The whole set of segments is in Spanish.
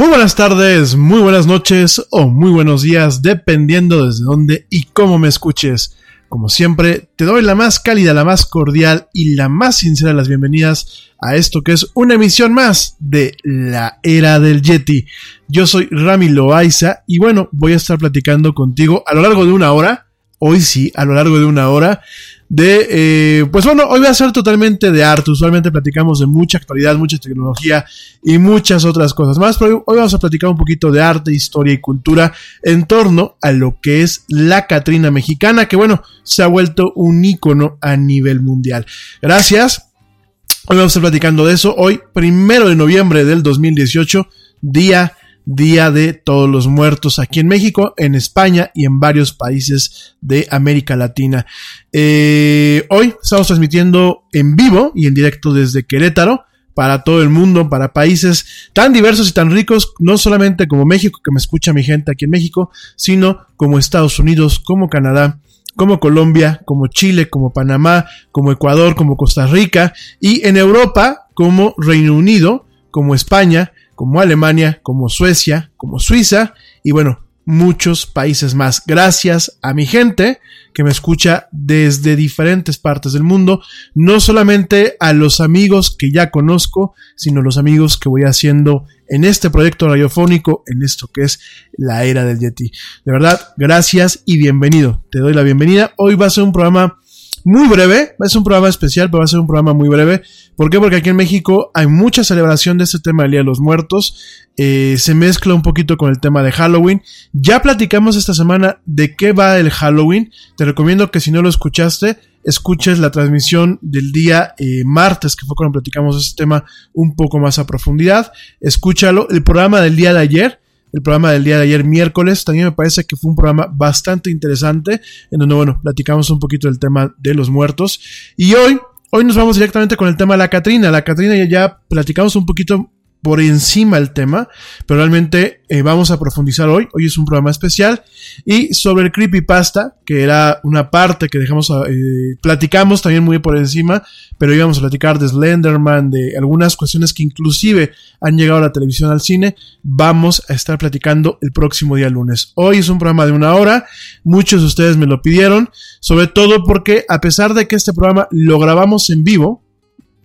Muy buenas tardes, muy buenas noches o muy buenos días, dependiendo desde dónde y cómo me escuches. Como siempre, te doy la más cálida, la más cordial y la más sincera de las bienvenidas a esto que es una emisión más de la era del Yeti. Yo soy Rami Loaiza y bueno, voy a estar platicando contigo a lo largo de una hora, hoy sí, a lo largo de una hora, de, eh, pues bueno, hoy voy a ser totalmente de arte. Usualmente platicamos de mucha actualidad, mucha tecnología y muchas otras cosas más, pero hoy vamos a platicar un poquito de arte, historia y cultura en torno a lo que es la Catrina mexicana, que bueno, se ha vuelto un ícono a nivel mundial. Gracias. Hoy vamos a estar platicando de eso. Hoy, primero de noviembre del 2018, día Día de Todos los Muertos aquí en México, en España y en varios países de América Latina. Eh, hoy estamos transmitiendo en vivo y en directo desde Querétaro para todo el mundo, para países tan diversos y tan ricos, no solamente como México, que me escucha mi gente aquí en México, sino como Estados Unidos, como Canadá, como Colombia, como Chile, como Panamá, como Ecuador, como Costa Rica, y en Europa, como Reino Unido, como España, como Alemania, como Suecia, como Suiza y bueno, muchos países más. Gracias a mi gente que me escucha desde diferentes partes del mundo, no solamente a los amigos que ya conozco, sino los amigos que voy haciendo en este proyecto radiofónico, en esto que es la era del Yeti. De verdad, gracias y bienvenido. Te doy la bienvenida. Hoy va a ser un programa muy breve, es un programa especial, pero va a ser un programa muy breve. ¿Por qué? Porque aquí en México hay mucha celebración de este tema del Día de los Muertos. Eh, se mezcla un poquito con el tema de Halloween. Ya platicamos esta semana de qué va el Halloween. Te recomiendo que si no lo escuchaste, escuches la transmisión del día eh, martes, que fue cuando platicamos este tema un poco más a profundidad. Escúchalo. El programa del día de ayer el programa del día de ayer miércoles. También me parece que fue un programa bastante interesante en donde, bueno, platicamos un poquito del tema de los muertos. Y hoy, hoy nos vamos directamente con el tema de la Catrina. La Catrina ya, ya platicamos un poquito por encima el tema, pero realmente eh, vamos a profundizar hoy. Hoy es un programa especial. Y sobre el creepypasta, que era una parte que dejamos, eh, platicamos también muy por encima, pero íbamos a platicar de Slenderman, de algunas cuestiones que inclusive han llegado a la televisión, al cine. Vamos a estar platicando el próximo día lunes. Hoy es un programa de una hora. Muchos de ustedes me lo pidieron, sobre todo porque a pesar de que este programa lo grabamos en vivo,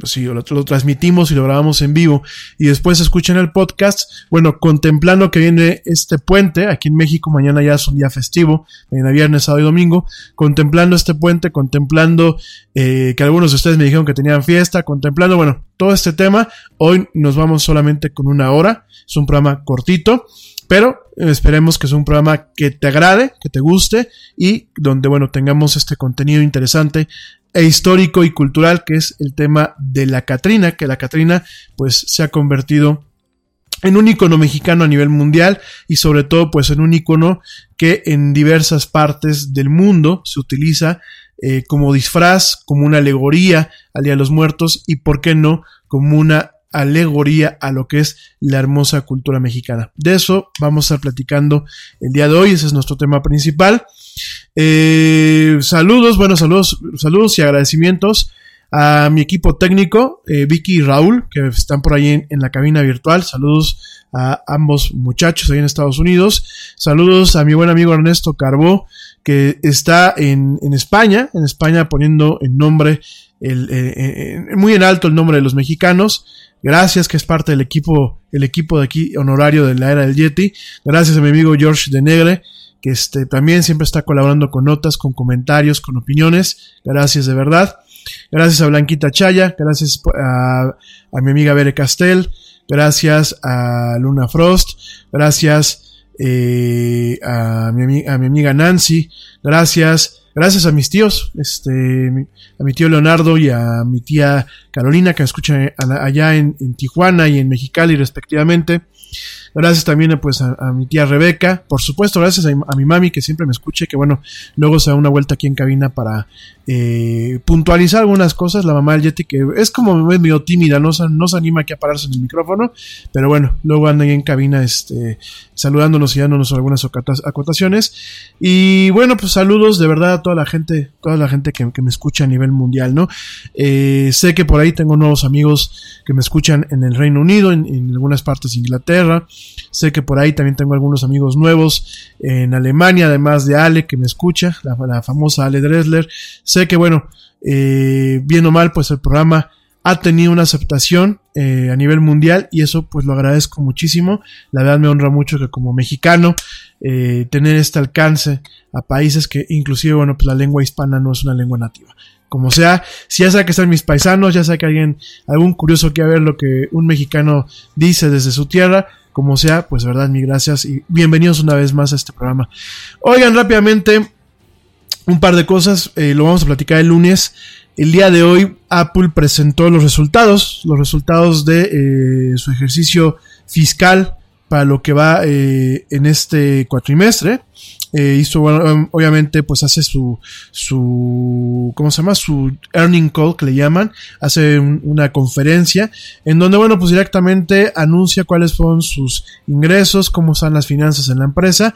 si lo, transmitimos y lo grabamos en vivo. Y después escuchan el podcast, bueno, contemplando que viene este puente, aquí en México mañana ya es un día festivo, mañana viernes, sábado y domingo, contemplando este puente, contemplando eh, que algunos de ustedes me dijeron que tenían fiesta, contemplando, bueno, todo este tema, hoy nos vamos solamente con una hora, es un programa cortito, pero esperemos que sea un programa que te agrade, que te guste y donde, bueno, tengamos este contenido interesante e histórico y cultural que es el tema de la Catrina, que la Catrina pues se ha convertido en un icono mexicano a nivel mundial y sobre todo pues en un icono que en diversas partes del mundo se utiliza eh, como disfraz, como una alegoría al Día de los Muertos y por qué no como una alegoría a lo que es la hermosa cultura mexicana. De eso vamos a estar platicando el día de hoy, ese es nuestro tema principal. Eh, saludos, buenos saludos, saludos y agradecimientos a mi equipo técnico, eh, Vicky y Raúl, que están por ahí en, la cabina virtual. Saludos a ambos muchachos ahí en Estados Unidos. Saludos a mi buen amigo Ernesto Carbó, que está en, en España, en España poniendo en nombre, eh, muy en alto el nombre de los mexicanos. Gracias, que es parte del equipo, el equipo de aquí honorario de la era del Yeti. Gracias a mi amigo George de Negre, que este, también siempre está colaborando con notas, con comentarios, con opiniones. Gracias de verdad. Gracias a Blanquita Chaya, gracias a, a mi amiga Bere Castel, gracias a Luna Frost, gracias eh, a, mi, amiga Nancy, gracias gracias a mis tíos, este, a mi tío Leonardo y a mi tía Carolina que escuchan allá en Tijuana y en Mexicali respectivamente. Gracias también pues a, mi tía Rebeca, por supuesto, gracias a, mi mami que siempre me escuche, que bueno, luego se da una vuelta aquí en cabina para eh, puntualizar algunas cosas. La mamá del Yeti que es como medio tímida, no, no se anima aquí a pararse en el micrófono, pero bueno, luego anda ahí en cabina este, saludándonos y dándonos algunas acotaciones. Y bueno, pues saludos de verdad a toda la gente, toda la gente que, me escucha a nivel mundial, ¿no? Eh, sé que por ahí tengo nuevos amigos que me escuchan en el Reino Unido, en, algunas partes de Inglaterra. Sé que por ahí también tengo algunos amigos nuevos en Alemania, además de Ale, que me escucha, la, famosa Ale Dresler. Sé que, bueno, eh, bien o mal, pues el programa ha tenido una aceptación eh, a nivel mundial y eso pues lo agradezco muchísimo. La verdad me honra mucho que como mexicano eh, tener este alcance a países que inclusive, bueno, pues la lengua hispana no es una lengua nativa. Como sea, si ya sea que están mis paisanos, ya sea que alguien, algún curioso quiera ver lo que un mexicano dice desde su tierra, como sea, pues verdad, mi gracias y bienvenidos una vez más a este programa. Oigan rápidamente un par de cosas, eh, lo vamos a platicar el lunes. El día de hoy Apple presentó los resultados, los resultados de eh, su ejercicio fiscal para lo que va eh, en este cuatrimestre. Eh, hizo, bueno, obviamente, pues hace su, su, ¿cómo se llama? Su earning call, que le llaman. Hace una conferencia en donde, bueno, pues directamente anuncia cuáles son sus ingresos, cómo están las finanzas en la empresa.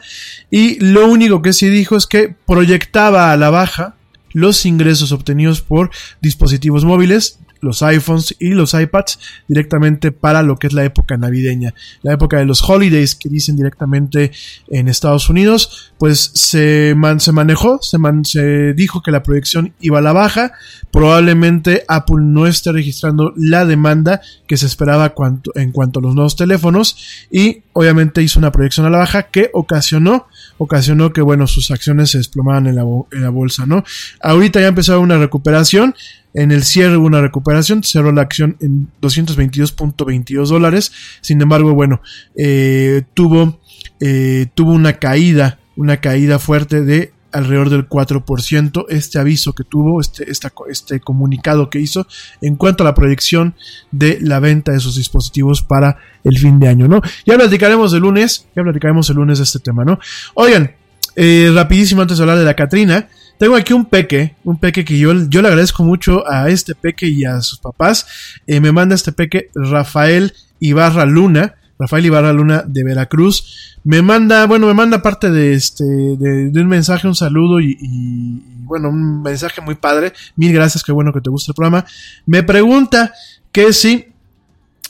Y lo único que sí dijo es que proyectaba a la baja los ingresos obtenidos por dispositivos móviles, los iPhones y los iPads directamente para lo que es la época navideña, la época de los holidays que dicen directamente en Estados Unidos, pues se, se manejó, se, se dijo que la proyección iba a la baja, probablemente Apple no esté registrando la demanda que se esperaba en cuanto a los nuevos teléfonos y obviamente hizo una proyección a la baja que ocasionó ocasionó que, bueno, sus acciones se desplomaran en la, en la bolsa, ¿no? Ahorita ya empezó una recuperación, en el cierre hubo una recuperación, cerró la acción en 222.22 dólares, sin embargo, bueno, eh, tuvo, eh, tuvo una caída, una caída fuerte de alrededor del 4%, este aviso que tuvo, este, este comunicado que hizo en cuanto a la proyección de la venta de sus dispositivos para el fin de año, ¿no? Ya platicaremos el lunes, ya platicaremos el lunes de este tema, ¿no? Oigan, eh, rapidísimo antes de hablar de la Catrina, tengo aquí un peque, un peque que yo, yo le agradezco mucho a este peque y a sus papás. Eh, me manda este peque Rafael Ibarra Luna. Rafael Ibarra Luna de Veracruz. Me manda, bueno, me manda parte de este, de, un mensaje, un saludo y, bueno, un mensaje muy padre. Mil gracias, qué bueno que te guste el programa. Me pregunta que si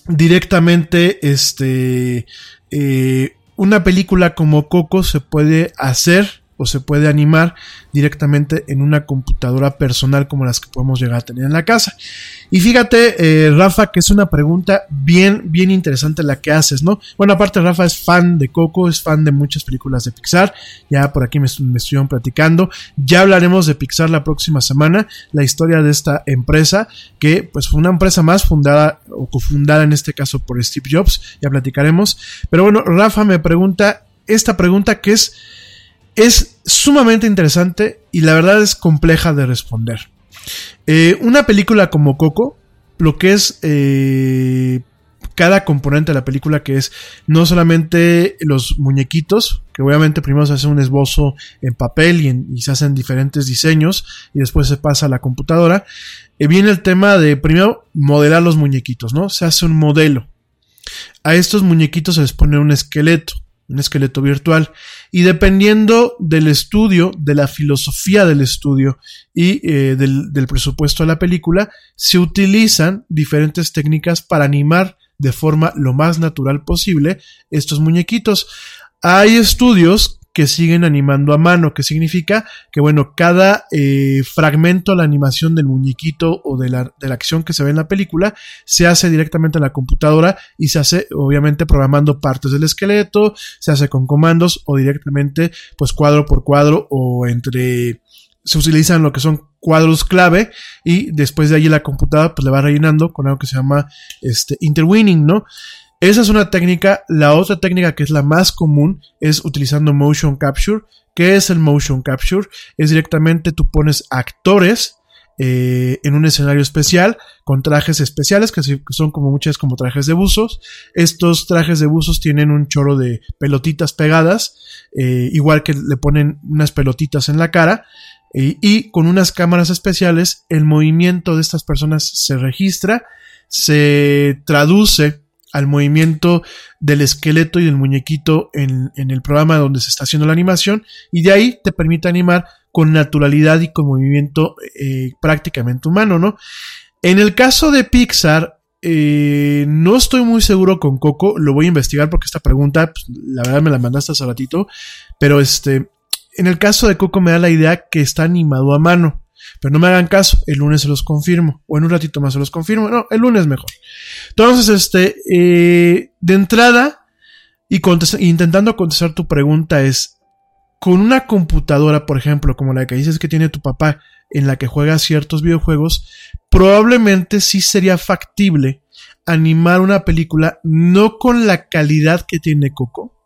directamente, este, eh, una película como Coco se puede hacer o se puede animar directamente en una computadora personal como las que podemos llegar a tener en la casa. Y fíjate, eh, Rafa, que es una pregunta bien, bien interesante la que haces, ¿no? Bueno, aparte Rafa es fan de Coco, es fan de muchas películas de Pixar, ya por aquí me, estuvieron platicando, ya hablaremos de Pixar la próxima semana, la historia de esta empresa, que pues fue una empresa más fundada o cofundada en este caso por Steve Jobs, ya platicaremos. Pero bueno, Rafa me pregunta esta pregunta que es es sumamente interesante y la verdad es compleja de responder. Eh, una película como Coco, lo que es eh, cada componente de la película, que es no solamente los muñequitos, que obviamente primero se hace un esbozo en papel y, se hacen diferentes diseños y después se pasa a la computadora, eh, viene el tema de primero modelar los muñequitos, ¿no? Se hace un modelo. A estos muñequitos se les pone un esqueleto un esqueleto virtual. Y dependiendo del estudio, de la filosofía del estudio y eh, del, del presupuesto de la película, se utilizan diferentes técnicas para animar de forma lo más natural posible estos muñequitos. Hay estudios que siguen animando a mano, que significa que, bueno, cada eh, fragmento la animación del muñequito o de la, de la acción que se ve en la película se hace directamente en la computadora y se hace, obviamente, programando partes del esqueleto, se hace con comandos o directamente, pues, cuadro por cuadro o entre se utilizan lo que son cuadros clave y después de allí la computadora pues le va rellenando con algo que se llama este interwinning, ¿no? Esa es una técnica. La otra técnica que es la más común es utilizando motion capture. ¿Qué es el motion capture? Es directamente tú pones actores eh, en un escenario especial con trajes especiales que son como muchas como trajes de buzos. Estos trajes de buzos tienen un chorro de pelotitas pegadas, eh, igual que le ponen unas pelotitas en la cara. Eh, y con unas cámaras especiales el movimiento de estas personas se registra, se traduce al movimiento del esqueleto y del muñequito en, el programa donde se está haciendo la animación y de ahí te permite animar con naturalidad y con movimiento eh, prácticamente humano, ¿no? En el caso de Pixar, eh, no estoy muy seguro con Coco, lo voy a investigar porque esta pregunta, pues, la verdad me la mandaste hace ratito, pero este, en el caso de Coco me da la idea que está animado a mano. Pero no me hagan caso, el lunes se los confirmo, o en un ratito más se los confirmo, no, el lunes mejor. Entonces, este, eh, de entrada, y intentando contestar tu pregunta es, con una computadora, por ejemplo, como la que dices que tiene tu papá, en la que juega ciertos videojuegos, probablemente sí sería factible animar una película no con la calidad que tiene Coco.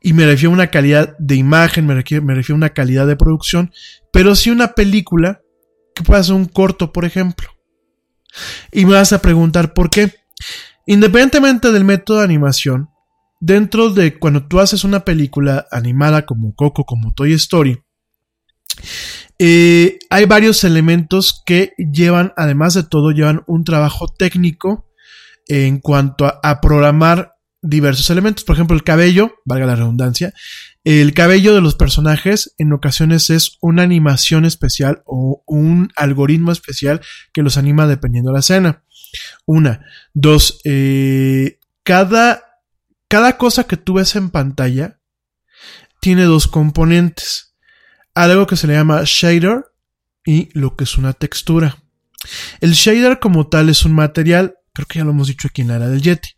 Y me refiero a una calidad de imagen, me refiero, a una calidad de producción, pero sí una película que pueda ser un corto, por ejemplo. Y me vas a preguntar por qué. Independientemente del método de animación, dentro de cuando tú haces una película animada como Coco, como Toy Story, eh, hay varios elementos que llevan, además de todo, llevan un trabajo técnico en cuanto a, programar diversos elementos. Por ejemplo, el cabello, valga la redundancia, el cabello de los personajes en ocasiones es una animación especial o un algoritmo especial que los anima dependiendo de la escena. Una. Dos. Eh, cada, cada cosa que tú ves en pantalla tiene dos componentes algo que se le llama shader y lo que es una textura. El shader como tal es un material, creo que ya lo hemos dicho aquí en la era del Yeti,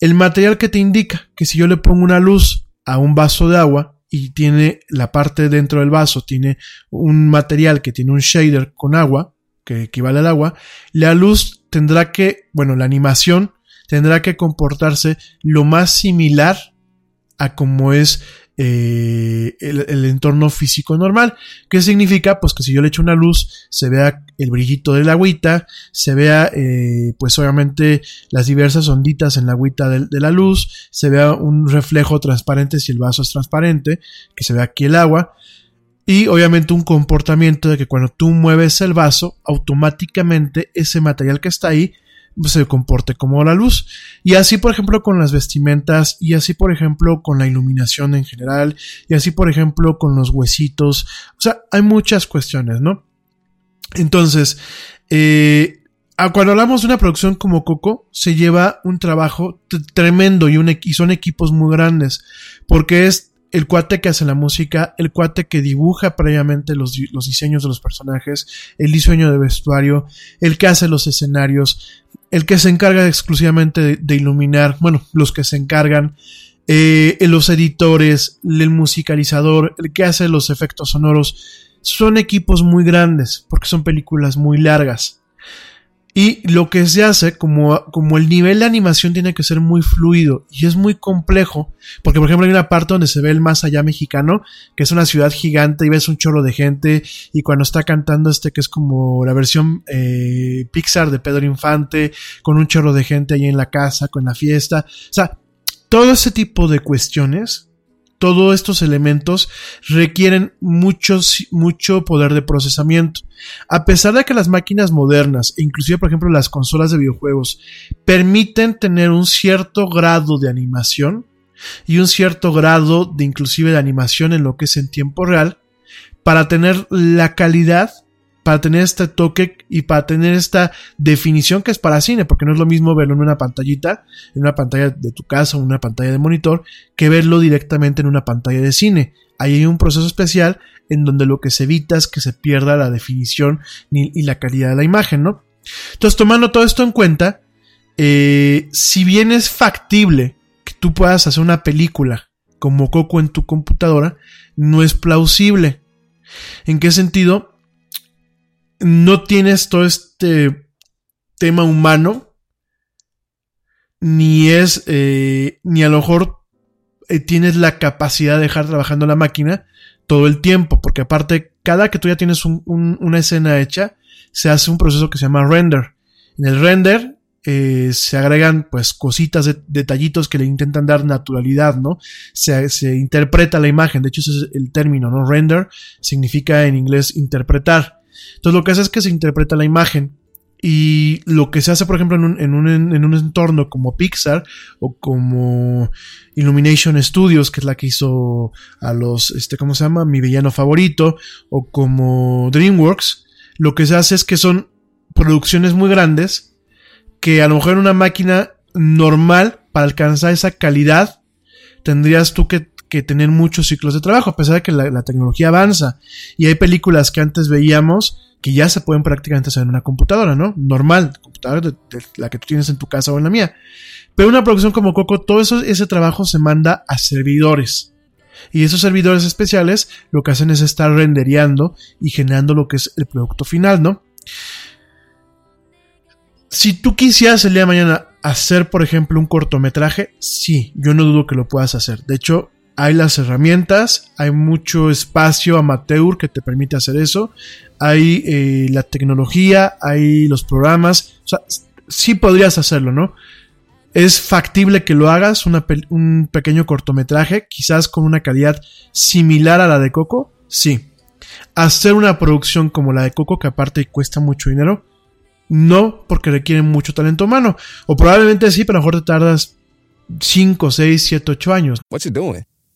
el material que te indica que si yo le pongo una luz a un vaso de agua y tiene la parte dentro del vaso, tiene un material que tiene un shader con agua, que equivale al agua, la luz tendrá que, bueno, la animación tendrá que comportarse lo más similar a como es eh, el, entorno físico normal. ¿Qué significa? Pues que si yo le echo una luz, se vea el brillito del agüita, se vea, eh, pues obviamente las diversas onditas en la agüita de, de, la luz, se vea un reflejo transparente si el vaso es transparente, que se vea aquí el agua. Y obviamente un comportamiento de que cuando tú mueves el vaso, automáticamente ese material que está ahí se comporte como la luz. Y así, por ejemplo, con las vestimentas, y así, por ejemplo, con la iluminación en general, y así, por ejemplo, con los huesitos. O sea, hay muchas cuestiones, ¿no? Entonces, eh, cuando hablamos de una producción como Coco, se lleva un trabajo tremendo y, un, y son equipos muy grandes, porque es el cuate que hace la música, el cuate que dibuja previamente los, los, diseños de los personajes, el diseño de vestuario, el que hace los escenarios, el que se encarga exclusivamente de, iluminar, bueno, los que se encargan, eh, los editores, el musicalizador, el que hace los efectos sonoros, son equipos muy grandes porque son películas muy largas. Y lo que se hace, como, como el nivel de animación tiene que ser muy fluido y es muy complejo, porque por ejemplo hay una parte donde se ve el más allá mexicano, que es una ciudad gigante y ves un chorro de gente, y cuando está cantando este que es como la versión eh, Pixar de Pedro Infante, con un chorro de gente ahí en la casa, con la fiesta, o sea, todo ese tipo de cuestiones todos estos elementos requieren mucho, mucho poder de procesamiento. A pesar de que las máquinas modernas, e inclusive por ejemplo las consolas de videojuegos, permiten tener un cierto grado de animación y un cierto grado de inclusive de animación en lo que es en tiempo real, para tener la calidad para tener este toque y para tener esta definición que es para cine, porque no es lo mismo verlo en una pantallita, en una pantalla de tu casa o una pantalla de monitor, que verlo directamente en una pantalla de cine. Ahí hay un proceso especial en donde lo que se evita es que se pierda la definición y la calidad de la imagen, ¿no? Entonces, tomando todo esto en cuenta, eh, si bien es factible que tú puedas hacer una película como Coco en tu computadora, no es plausible. ¿En qué sentido? No tienes todo este tema humano, ni es, eh, ni a lo mejor eh, tienes la capacidad de dejar trabajando la máquina todo el tiempo, porque aparte, cada que tú ya tienes una escena hecha, se hace un proceso que se llama render. En el render eh, se agregan pues cositas, de, detallitos que le intentan dar naturalidad, ¿no? Se, se, interpreta la imagen, de hecho ese es el término, ¿no? Render significa en inglés interpretar. Entonces lo que hace es que se interpreta la imagen Y lo que se hace, por ejemplo, en un, en un, en un entorno como Pixar o como Illumination Studios, que es la que hizo a los, este, ¿cómo se llama? Mi villano favorito, o como DreamWorks, lo que se hace es que son producciones muy grandes que a lo mejor en una máquina normal, para alcanzar esa calidad, tendrías tú que, que tener muchos ciclos de trabajo, a pesar de que la, tecnología avanza. Y hay películas que antes veíamos que ya se pueden prácticamente hacer en una computadora, ¿no? Normal, computadora de, la que tú tienes en tu casa o en la mía. Pero una producción como Coco, todo ese trabajo se manda a servidores. Y esos servidores especiales lo que hacen es estar rendereando y generando lo que es el producto final, ¿no? Si tú quisieras el día de mañana hacer, por ejemplo, un cortometraje, sí, yo no dudo que lo puedas hacer. De hecho, hay las herramientas, hay mucho espacio amateur que te permite hacer eso, hay eh, la tecnología, hay los programas, o sea, sí podrías hacerlo, ¿no? Es factible que lo hagas, un pequeño cortometraje, quizás con una calidad similar a la de Coco, sí. Hacer una producción como la de Coco, que aparte cuesta mucho dinero, no, porque requiere mucho talento humano. O probablemente sí, pero a lo mejor te tardas 5, 6, 7, 8 años. What's it doing?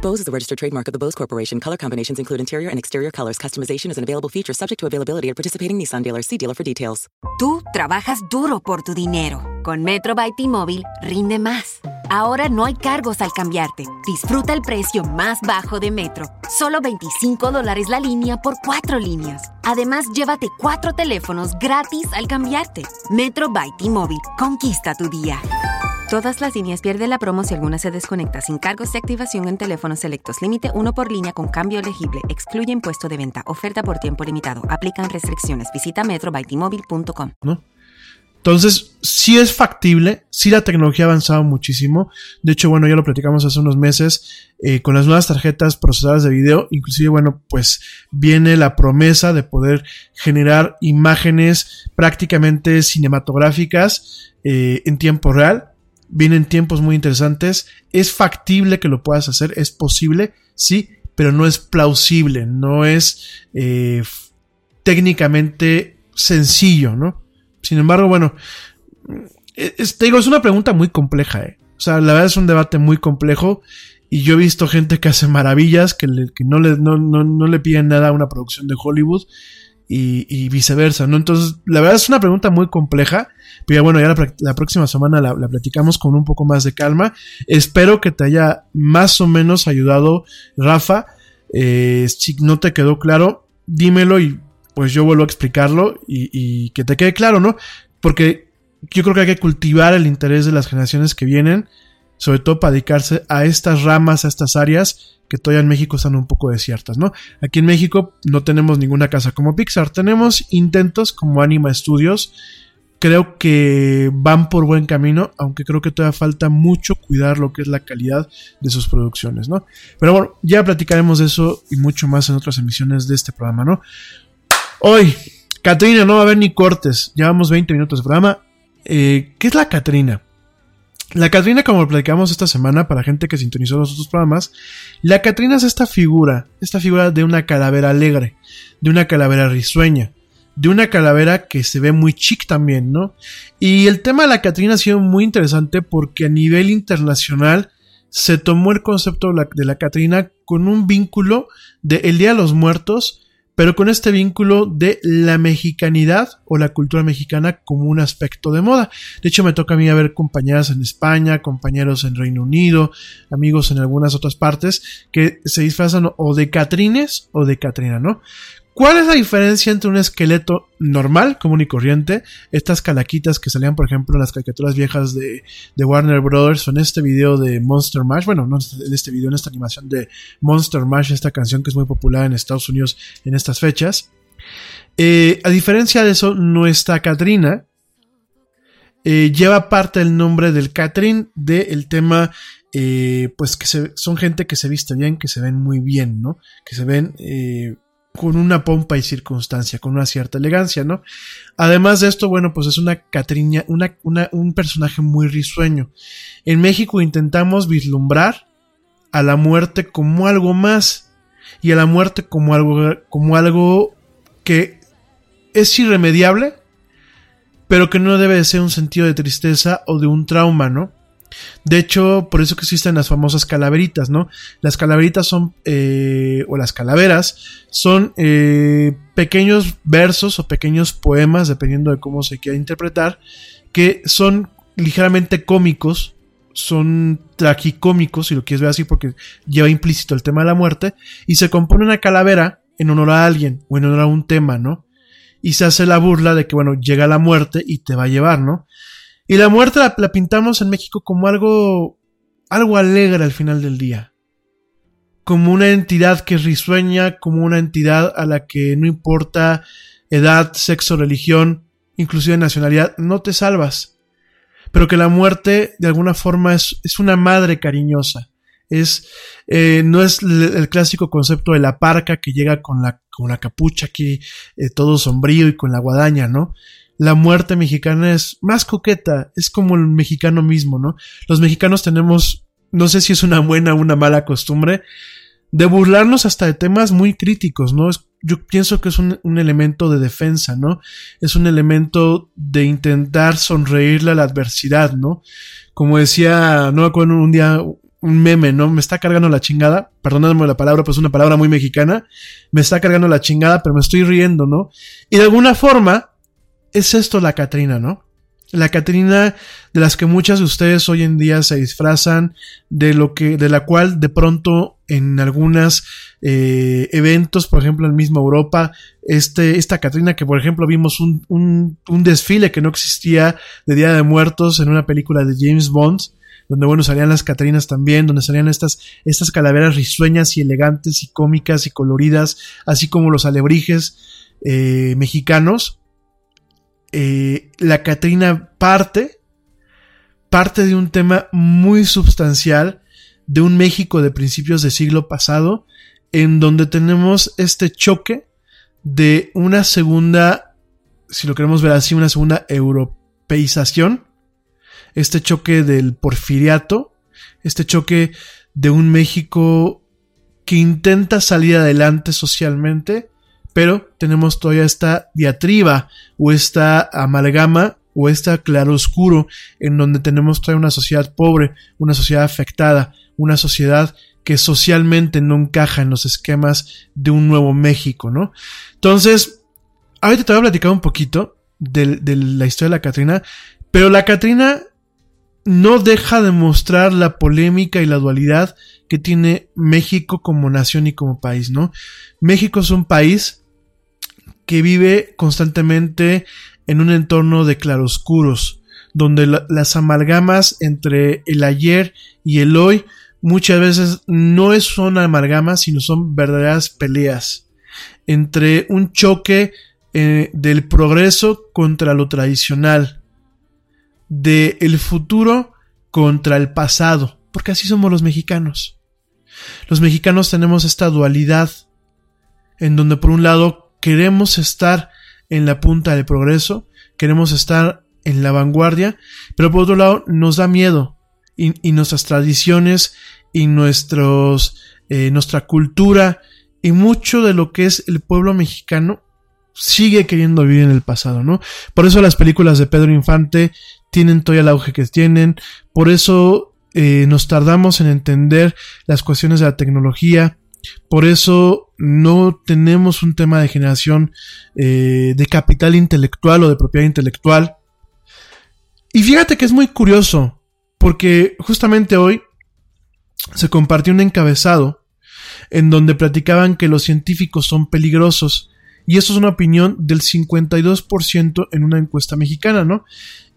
Bose is a registered trademark of the Bose Corporation. Color combinations include interior and exterior colors. Customization is an available feature subject to availability at participating Nissan dealers. See dealer for details. Tú trabajas duro por tu dinero. Con Metro by T-Mobile, rinde más. Ahora no hay cargos al cambiarte. Disfruta el precio más bajo de Metro. Solo 25 dólares la línea por cuatro líneas. Además, llévate cuatro teléfonos gratis al cambiarte. Metro by T-Mobile. Conquista tu día. Todas las líneas pierden la promo si alguna se desconecta sin cargos de activación en teléfonos selectos. Límite uno por línea con cambio elegible. Excluye impuesto de venta. Oferta por tiempo limitado. Aplican restricciones. Visita metrobytimóvil.com. ¿No? Entonces, sí es factible, sí la tecnología ha avanzado muchísimo. De hecho, bueno, ya lo platicamos hace unos meses eh, con las nuevas tarjetas procesadoras de video. Inclusive, bueno, pues viene la promesa de poder generar imágenes prácticamente cinematográficas eh, en tiempo real. Vienen tiempos muy interesantes. Es factible que lo puedas hacer, es posible, sí, pero no es plausible, no es eh, técnicamente sencillo, ¿no? Sin embargo, bueno, es, te digo, es una pregunta muy compleja, ¿eh? O sea, la verdad es un debate muy complejo y yo he visto gente que hace maravillas, que, le, que no, le, no, no, no, le piden nada a una producción de Hollywood y, y, viceversa, ¿no? Entonces, la verdad es una pregunta muy compleja, pero bueno, ya la, la próxima semana la, la, platicamos con un poco más de calma. Espero que te haya más o menos ayudado, Rafa. Eh, si no te quedó claro, dímelo y pues yo vuelvo a explicarlo y, y, que te quede claro, ¿no? Porque yo creo que hay que cultivar el interés de las generaciones que vienen, sobre todo para dedicarse a estas ramas, a estas áreas que todavía en México están un poco desiertas, ¿no? Aquí en México no tenemos ninguna casa como Pixar, tenemos intentos como Anima Studios, creo que van por buen camino, aunque creo que todavía falta mucho cuidar lo que es la calidad de sus producciones, ¿no? Pero bueno, ya platicaremos de eso y mucho más en otras emisiones de este programa, ¿no? Hoy, Catrina, no va a haber ni cortes. Llevamos 20 minutos de programa. Eh, ¿Qué es la Catrina? La Catrina, como lo platicamos esta semana para gente que sintonizó los otros programas, la Catrina es esta figura, esta figura de una calavera alegre, de una calavera risueña, de una calavera que se ve muy chic también, ¿no? Y el tema de la Catrina ha sido muy interesante porque a nivel internacional se tomó el concepto de la Catrina con un vínculo de el Día de los Muertos, pero con este vínculo de la mexicanidad o la cultura mexicana como un aspecto de moda. De hecho, me toca a mí ver compañeras en España, compañeros en Reino Unido, amigos en algunas otras partes que se disfrazan o de Catrines o de Catrina, ¿no? ¿Cuál es la diferencia entre un esqueleto normal, común y corriente? Estas calaquitas que salían, por ejemplo, en las caricaturas viejas de, Warner Brothers o en este video de Monster Mash. Bueno, no en este video, en esta animación de Monster Mash, esta canción que es muy popular en Estados Unidos en estas fechas. Eh, a diferencia de eso, nuestra Katrina eh, lleva parte del nombre del Catrín del tema eh, pues que son gente que se viste bien, que se ven muy bien, ¿no? Que se ven con una pompa y circunstancia, con una cierta elegancia, ¿no? Además de esto, bueno, pues es una Catriña, una, una, un personaje muy risueño. En México intentamos vislumbrar a la muerte como algo más y a la muerte como algo, como algo que es irremediable, pero que no debe de ser un sentido de tristeza o de un trauma, ¿no? De hecho, por eso que existen las famosas calaveritas, ¿no? Las calaveritas son, eh, o las calaveras, son eh, pequeños versos o pequeños poemas, dependiendo de cómo se quiera interpretar, que son ligeramente cómicos, son tragicómicos, si lo quieres ver así, porque lleva implícito el tema de la muerte, y se compone una calavera en honor a alguien o en honor a un tema, ¿no? y se hace la burla de que, bueno, llega la muerte y te va a llevar, ¿no? Y la muerte la, pintamos en México como algo, algo alegre al final del día. Como una entidad que risueña, como una entidad a la que no importa edad, sexo, religión, inclusive nacionalidad, no te salvas. Pero que la muerte, de alguna forma, es, es una madre cariñosa. Es, eh, no es el clásico concepto de la parca que llega con la, con la capucha aquí, eh, todo sombrío y con la guadaña, ¿no? La muerte mexicana es más coqueta, es como el mexicano mismo, ¿no? Los mexicanos tenemos, no sé si es una buena o una mala costumbre, de burlarnos hasta de temas muy críticos, ¿no? yo pienso que es un, elemento de defensa, ¿no? Es un elemento de intentar sonreírle a la adversidad, ¿no? Como decía, no me acuerdo un día, un meme, ¿no? Me está cargando la chingada, perdóname la palabra, pues es una palabra muy mexicana, me está cargando la chingada, pero me estoy riendo, ¿no? Y de alguna forma, es esto la Catrina, ¿no? La Catrina de las que muchas de ustedes hoy en día se disfrazan, de lo que, de la cual de pronto en algunos eh, eventos, por ejemplo en misma Europa, este, esta Catrina que por ejemplo vimos un, un, un desfile que no existía de Día de Muertos en una película de James Bond, donde bueno, salían las Catrinas también, donde salían estas, estas calaveras risueñas y elegantes y cómicas y coloridas, así como los alebrijes eh, mexicanos. Eh, la Catrina parte, parte de un tema muy substancial de un México de principios del siglo pasado, en donde tenemos este choque de una segunda, si lo queremos ver así, una segunda europeización este choque del porfiriato, este choque de un México que intenta salir adelante socialmente, pero tenemos todavía esta diatriba o esta amalgama o esta claroscuro en donde tenemos todavía una sociedad pobre, una sociedad afectada, una sociedad que socialmente no encaja en los esquemas de un nuevo México, ¿no? Entonces, ahorita te voy a platicar un poquito de, de la historia de la Catrina, pero la Catrina no deja de mostrar la polémica y la dualidad que tiene México como nación y como país, ¿no? México es un país que vive constantemente en un entorno de claroscuros, donde las amalgamas entre el ayer y el hoy muchas veces no son amalgamas, sino son verdaderas peleas entre un choque eh, del progreso contra lo tradicional, de el futuro contra el pasado, porque así somos los mexicanos. Los mexicanos tenemos esta dualidad en donde por un lado queremos estar en la punta del progreso, queremos estar en la vanguardia, pero por otro lado nos da miedo y, nuestras tradiciones y nuestros, eh, nuestra cultura y mucho de lo que es el pueblo mexicano sigue queriendo vivir en el pasado, ¿no? Por eso las películas de Pedro Infante tienen todavía el auge que tienen, por eso eh, nos tardamos en entender las cuestiones de la tecnología, por eso no tenemos un tema de generación eh, de capital intelectual o de propiedad intelectual. Y fíjate que es muy curioso, porque justamente hoy se compartió un encabezado en donde platicaban que los científicos son peligrosos. Y eso es una opinión del 52% en una encuesta mexicana, ¿no?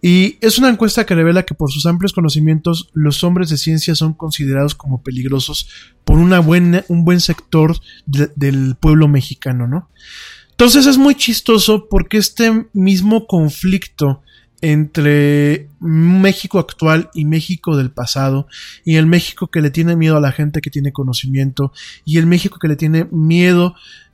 Y es una encuesta que revela que por sus amplios conocimientos los hombres de ciencia son considerados como peligrosos por un buen sector del pueblo mexicano, ¿no? Entonces es muy chistoso porque este mismo conflicto entre México actual y México del pasado, y el México que le tiene miedo a la gente que tiene conocimiento, y el México que le tiene miedo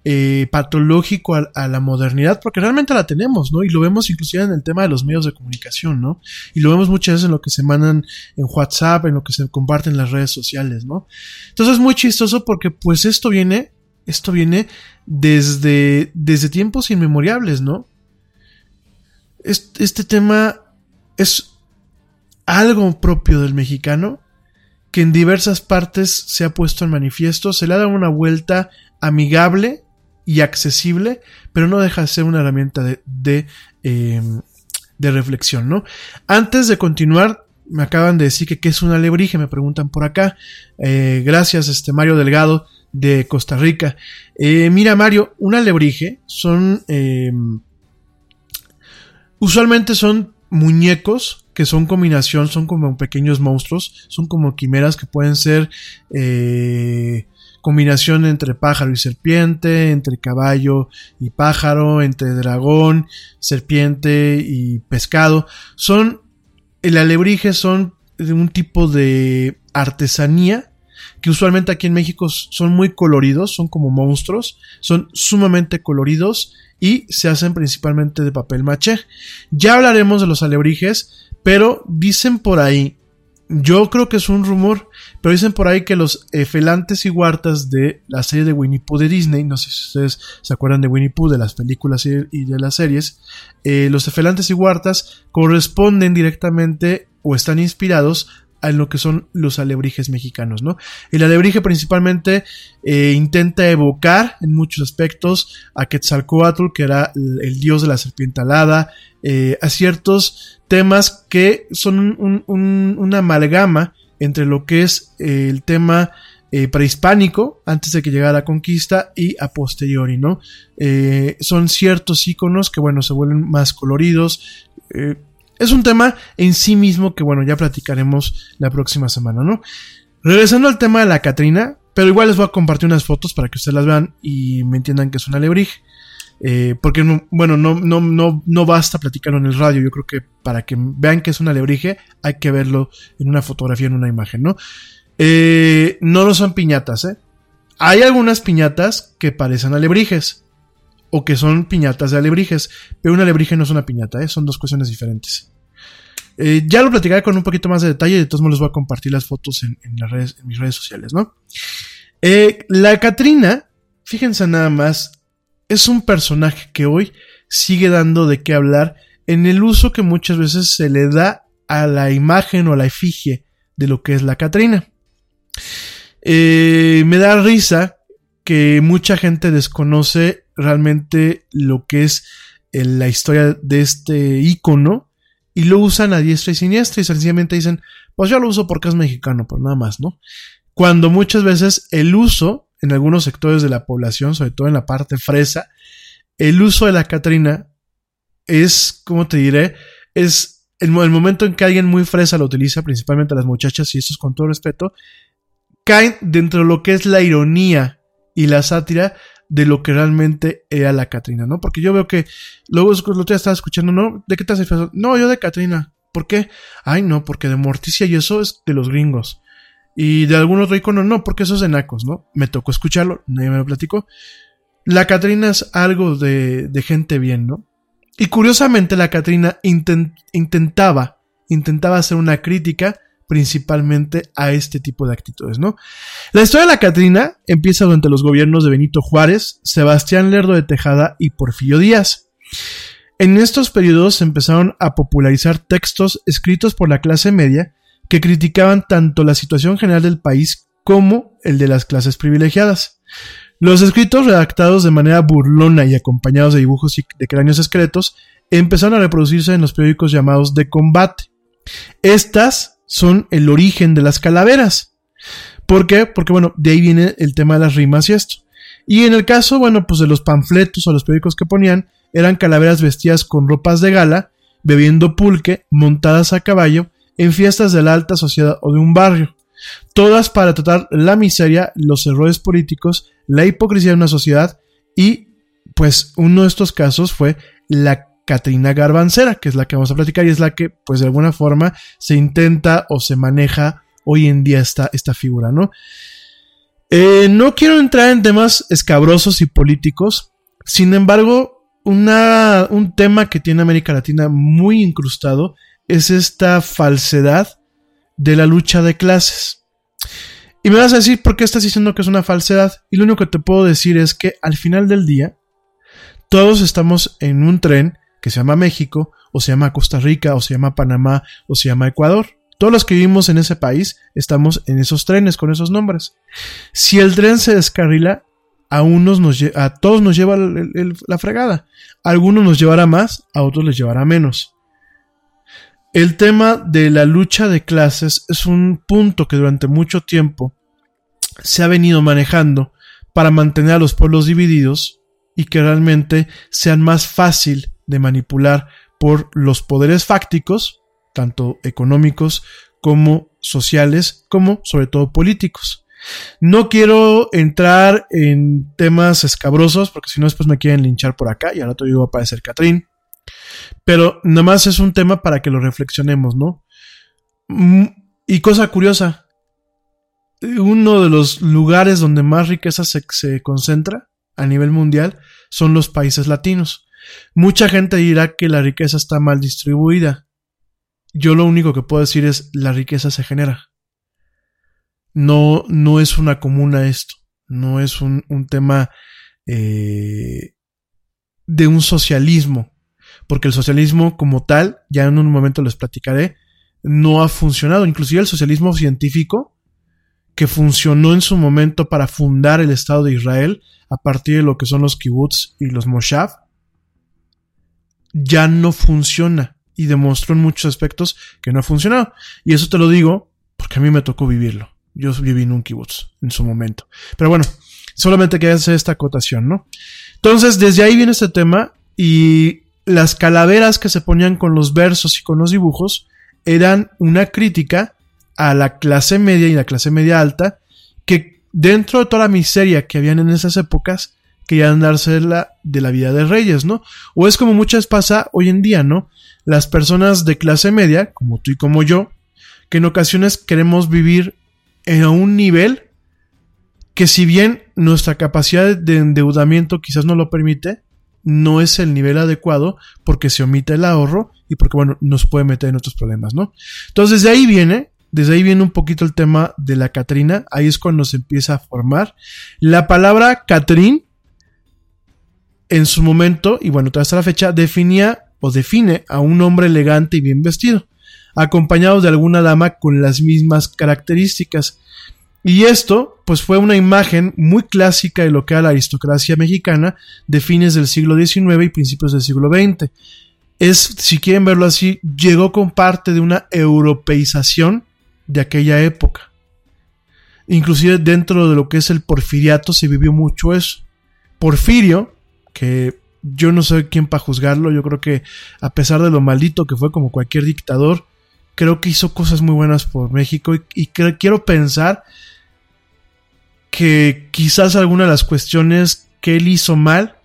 eh, patológico a, la modernidad, porque realmente la tenemos, ¿no? Y lo vemos inclusive en el tema de los medios de comunicación, ¿no? Y lo vemos muchas veces en lo que se mandan en WhatsApp, en lo que se comparten en las redes sociales, ¿no? Entonces es muy chistoso porque pues esto viene, esto viene desde, desde tiempos inmemoriales, ¿no? Este, este tema es algo propio del mexicano que en diversas partes se ha puesto en manifiesto, se le ha dado una vuelta amigable y accesible, pero no deja de ser una herramienta de, de, em, reflexión, ¿no? Antes de continuar, me acaban de decir que qué es una alebrije, me preguntan por acá. Eh, gracias, este Mario Delgado de Costa Rica. Eh, mira, Mario, una alebrije son. Em, usualmente son muñecos que son combinación, son como pequeños monstruos, son como quimeras que pueden ser. Eh, combinación entre pájaro y serpiente, entre caballo y pájaro, entre dragón, serpiente y pescado. Son, el alebrije son de un tipo de artesanía que usualmente aquí en México son muy coloridos, son como monstruos, son sumamente coloridos y se hacen principalmente de papel maché. Ya hablaremos de los alebrijes, pero dicen por ahí yo creo que es un rumor, pero dicen por ahí que los efelantes y huartas de la serie de Winnie Pooh de Disney, no sé si ustedes se acuerdan de Winnie Pooh, de las películas y de las series, eh, los efelantes y huartas corresponden directamente o están inspirados en lo que son los alebrijes mexicanos, ¿no? El alebrije principalmente eh, intenta evocar en muchos aspectos a Quetzalcoatl, que era el, dios de la serpiente alada, eh, a ciertos temas que son un, una amalgama entre lo que es eh, el tema prehispánico, antes de que llegara la conquista, y a posteriori, ¿no? son ciertos iconos que, bueno, se vuelven más coloridos, es un tema en sí mismo que, bueno, ya platicaremos la próxima semana, ¿no? Regresando al tema de la Catrina, pero igual les voy a compartir unas fotos para que ustedes las vean y me entiendan que es una alebrije. Eh, porque, bueno, no, no, no, no basta platicarlo en el radio. Yo creo que para que vean que es un alebrije, hay que verlo en una fotografía, en una imagen, ¿no? Eh, no lo son piñatas, ¿eh? Hay algunas piñatas que parecen alebrijes o que son piñatas de alebrijes, pero una alebrije no es una piñata, son dos cuestiones diferentes. Ya lo platicaré con un poquito más de detalle de todos modos les voy a compartir las fotos en, las redes, en mis redes sociales, ¿no? La Catrina, fíjense nada más, es un personaje que hoy sigue dando de qué hablar en el uso que muchas veces se le da a la imagen o a la efigie de lo que es la Catrina. me da risa que mucha gente desconoce realmente lo que es eh, la historia de este icono y lo usan a diestra y siniestra y sencillamente dicen, pues yo lo uso porque es mexicano, pues nada más, ¿no? Cuando muchas veces el uso en algunos sectores de la población, sobre todo en la parte fresa, el uso de la Catrina es, como te diré, es el, el, momento en que alguien muy fresa lo utiliza, principalmente las muchachas, y esto es con todo respeto, caen dentro de lo que es la ironía y la sátira de lo que realmente era la Catrina, ¿no? Porque yo veo que luego lo te estaba escuchando, ¿no? ¿De qué te haces? No, yo de Catrina. ¿Por qué? Ay, no, porque de Morticia y eso es de los gringos. Y de algún otro icono, no, porque eso es de nacos, ¿no? Me tocó escucharlo, nadie me lo platicó. La Catrina es algo de, de gente bien, ¿no? Y curiosamente la Catrina intentaba, intentaba hacer una crítica principalmente a este tipo de actitudes, ¿no? La historia de la Catrina empieza durante los gobiernos de Benito Juárez, Sebastián Lerdo de Tejada y Porfirio Díaz. En estos periodos se empezaron a popularizar textos escritos por la clase media que criticaban tanto la situación general del país como el de las clases privilegiadas. Los escritos redactados de manera burlona y acompañados de dibujos de cráneos esqueletos empezaron a reproducirse en los periódicos llamados de combate. Estas son el origen de las calaveras. ¿Por qué? Porque, bueno, de ahí viene el tema de las rimas y esto. Y en el caso, bueno, pues de los panfletos o los periódicos que ponían, eran calaveras vestidas con ropas de gala, bebiendo pulque, montadas a caballo, en fiestas de la alta sociedad o de un barrio. Todas para tratar la miseria, los errores políticos, la hipocresía de una sociedad y, pues, uno de estos casos fue la Katrina Garbancera, que es la que vamos a platicar y es la que, pues de alguna forma, se intenta o se maneja hoy en día esta, esta figura, ¿no? Eh, no quiero entrar en temas escabrosos y políticos, sin embargo, un tema que tiene América Latina muy incrustado es esta falsedad de la lucha de clases. Y me vas a decir por qué estás diciendo que es una falsedad. Y lo único que te puedo decir es que al final del día, todos estamos en un tren que se llama México, o se llama Costa Rica, o se llama Panamá, o se llama Ecuador. Todos los que vivimos en ese país estamos en esos trenes con esos nombres. Si el tren se descarrila, a unos nos a todos nos lleva la fregada. A algunos nos llevará más, a otros les llevará menos. El tema de la lucha de clases es un punto que durante mucho tiempo se ha venido manejando para mantener a los pueblos divididos y que realmente sean más fácil de manipular por los poderes fácticos, tanto económicos como sociales, como sobre todo políticos. No quiero entrar en temas escabrosos, porque si no después me quieren linchar por acá y al otro día va a aparecer Catrín. Pero nada más es un tema para que lo reflexionemos, ¿no? Mm, y cosa curiosa, uno de los lugares donde más riqueza se, concentra a nivel mundial son los países latinos. Mucha gente dirá que la riqueza está mal distribuida. Yo lo único que puedo decir es la riqueza se genera. No, no es una comuna esto. No es un, un tema eh, de un socialismo. Porque el socialismo como tal, ya en un momento les platicaré, no ha funcionado. Inclusive el socialismo científico que funcionó en su momento para fundar el Estado de Israel a partir de lo que son los kibbutz y los moshav, ya no funciona y demostró en muchos aspectos que no ha funcionado. Y eso te lo digo porque a mí me tocó vivirlo. Yo viví en un kibbutz en su momento. Pero bueno, solamente quería hacer esta acotación, ¿no? Entonces, desde ahí viene este tema y las calaveras que se ponían con los versos y con los dibujos eran una crítica a la clase media y la clase media alta, que dentro de toda la miseria que habían en esas épocas, querían darse la, de la vida de reyes, ¿no? O es como muchas pasa hoy en día, ¿no? Las personas de clase media, como tú y como yo, que en ocasiones queremos vivir en un nivel que si bien nuestra capacidad de endeudamiento quizás no lo permite, no es el nivel adecuado porque se omite el ahorro y porque, bueno, nos puede meter en otros problemas, ¿no? Entonces, de ahí viene desde ahí viene un poquito el tema de la Catrina. Ahí es cuando se empieza a formar. La palabra Catrín, en su momento, y bueno, hasta la fecha, definía o define a un hombre elegante y bien vestido, acompañado de alguna dama con las mismas características. Y esto, pues fue una imagen muy clásica de lo que era la aristocracia mexicana de fines del siglo XIX y principios del siglo XX. Es, si quieren verlo así, llegó con parte de una europeización de aquella época. Inclusive dentro de lo que es el porfiriato se vivió mucho eso. Porfirio, que yo no sé quién para juzgarlo, yo creo que a pesar de lo maldito que fue como cualquier dictador, creo que hizo cosas muy buenas por México y, quiero pensar que quizás algunas de las cuestiones que él hizo mal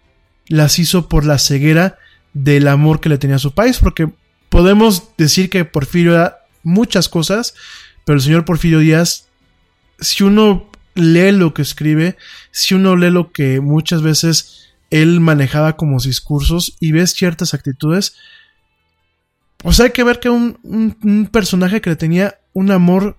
las hizo por la ceguera del amor que le tenía a su país, porque podemos decir que Porfirio era muchas cosas, pero el señor Porfirio Díaz, si uno lee lo que escribe, si uno lee lo que muchas veces él manejaba como discursos y ves ciertas actitudes, pues hay que ver que un, un, personaje que le tenía un amor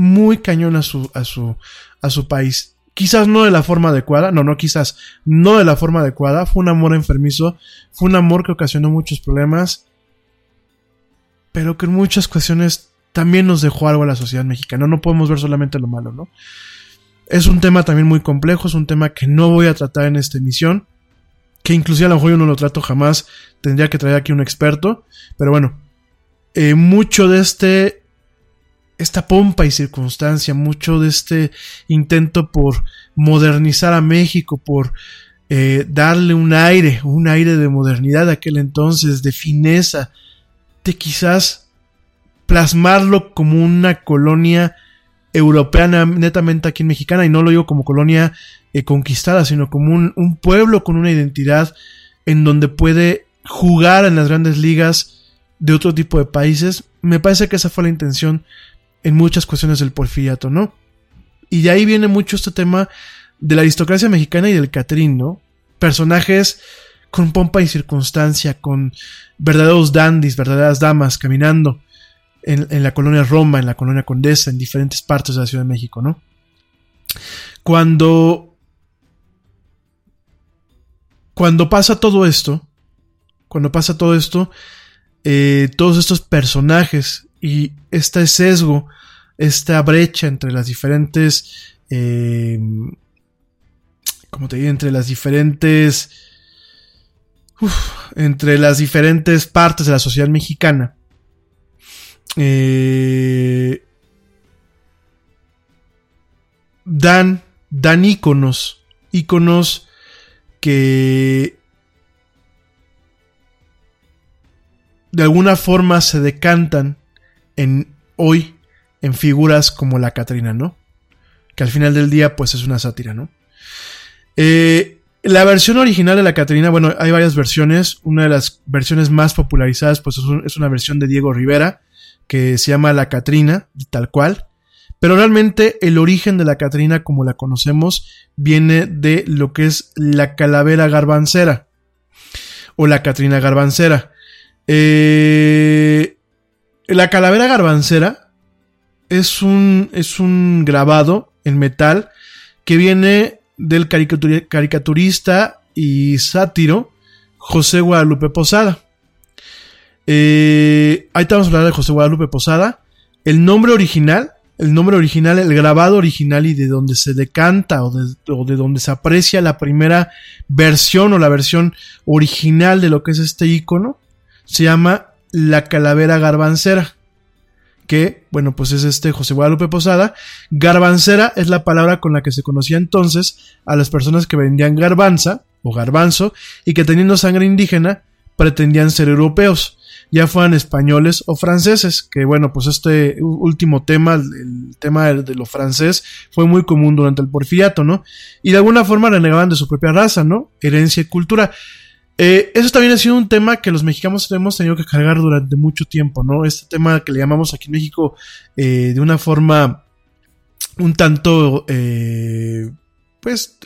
muy cañón a su, a su, a su país. Quizás no de la forma adecuada, no, no, quizás no de la forma adecuada, fue un amor enfermizo, fue un amor que ocasionó muchos problemas, pero que en muchas cuestiones también nos dejó algo a la sociedad mexicana. No podemos ver solamente lo malo, ¿no? Es un tema también muy complejo, es un tema que no voy a tratar en esta emisión, que inclusive a lo mejor yo no lo trato jamás, tendría que traer aquí un experto, pero bueno, eh, mucho de este, esta pompa y circunstancia, mucho de este intento por modernizar a México, por eh, darle un aire, un aire de modernidad de aquel entonces, de fineza, de quizás plasmarlo como una colonia europea netamente aquí en mexicana, y no lo digo como colonia eh, conquistada, sino como un, pueblo con una identidad en donde puede jugar en las grandes ligas de otro tipo de países. Me parece que esa fue la intención en muchas cuestiones del porfiriato, ¿no? Y de ahí viene mucho este tema de la aristocracia mexicana y del Catrín, ¿no? Personajes con pompa y circunstancia, con verdaderos dandies, verdaderas damas caminando en, en, la colonia Roma, en la colonia Condesa, en diferentes partes de la Ciudad de México, ¿no? Cuando. Cuando pasa todo esto, cuando pasa todo esto, eh, todos estos personajes y este sesgo, esta brecha entre las diferentes. Eh, como te digo, entre las diferentes. Entre las diferentes partes de la sociedad mexicana. Eh, dan, dan íconos, íconos que de alguna forma se decantan en hoy en figuras como la Catrina, ¿no? Que al final del día pues es una sátira, ¿no? Eh, la versión original de la Catrina, bueno, hay varias versiones. Una de las versiones más popularizadas pues es, es una versión de Diego Rivera que se llama La Catrina, tal cual. Pero realmente el origen de la Catrina, como la conocemos, viene de lo que es la calavera garbancera. O la Catrina garbancera. Eh, la calavera garbancera es un, es un grabado en metal que viene del caricaturista y sátiro José Guadalupe Posada. Eh, ahí estamos hablando de José Guadalupe Posada. El nombre original el nombre original, el grabado original y de donde se decanta o de, o de, donde se aprecia la primera versión o la versión original de lo que es este icono, se llama la calavera garbancera. Que, bueno, pues es este José Guadalupe Posada. Garbancera es la palabra con la que se conocía entonces a las personas que vendían garbanza o garbanzo y que teniendo sangre indígena pretendían ser europeos ya fueran españoles o franceses, que bueno, pues este último tema, el tema de, lo francés, fue muy común durante el porfiriato, ¿no? Y de alguna forma renegaban de su propia raza, ¿no? Herencia y cultura. Eh, eso también ha sido un tema que los mexicanos hemos tenido que cargar durante mucho tiempo, ¿no? Este tema que le llamamos aquí en México eh, de una forma un tanto, eh, pues,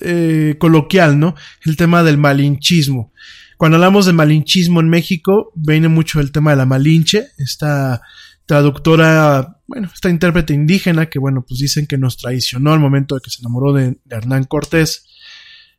coloquial, ¿no? El tema del malinchismo. Cuando hablamos de malinchismo en México, viene mucho el tema de la Malinche, esta traductora, bueno, esta intérprete indígena que, bueno, pues dicen que nos traicionó al momento de que se enamoró de, Hernán Cortés,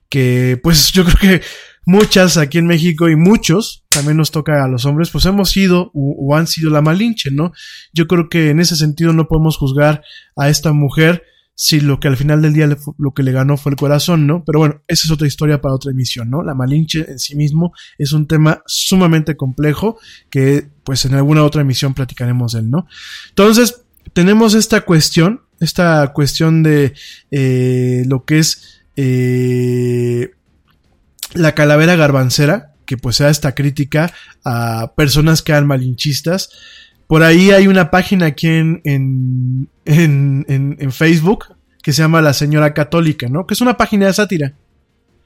que pues yo creo que muchas aquí en México y muchos, también nos toca a los hombres, pues hemos sido o, han sido la Malinche, ¿no? Yo creo que en ese sentido no podemos juzgar a esta mujer si lo que al final del día le, lo que le ganó fue el corazón, ¿no? Pero bueno, esa es otra historia para otra emisión, ¿no? La Malinche en sí mismo es un tema sumamente complejo que pues en alguna otra emisión platicaremos él, ¿no? Entonces, tenemos esta cuestión, esta cuestión de eh, lo que es eh, la calavera garbancera, que pues sea esta crítica a personas que eran malinchistas, por ahí hay una página aquí en, en, en, en, Facebook que se llama La Señora Católica, ¿no? Que es una página de sátira.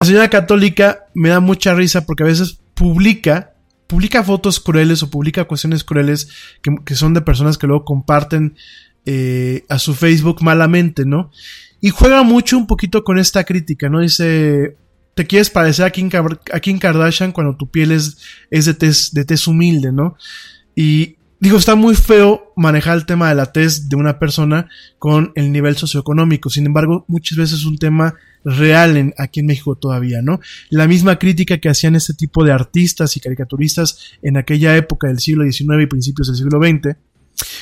La señora católica me da mucha risa porque a veces publica, publica fotos crueles o publica cuestiones crueles que, que son de personas que luego comparten eh, a su Facebook malamente, ¿no? Y juega mucho un poquito con esta crítica, ¿no? Dice, te quieres parecer a Kim, a Kim Kardashian cuando tu piel es, es de tez, de tez humilde, ¿no? Y digo, está muy feo manejar el tema de la tez de una persona con el nivel socioeconómico. Sin embargo, muchas veces es un tema real en, aquí en México todavía, ¿no? La misma crítica que hacían este tipo de artistas y caricaturistas en aquella época del siglo XIX y principios del siglo XX,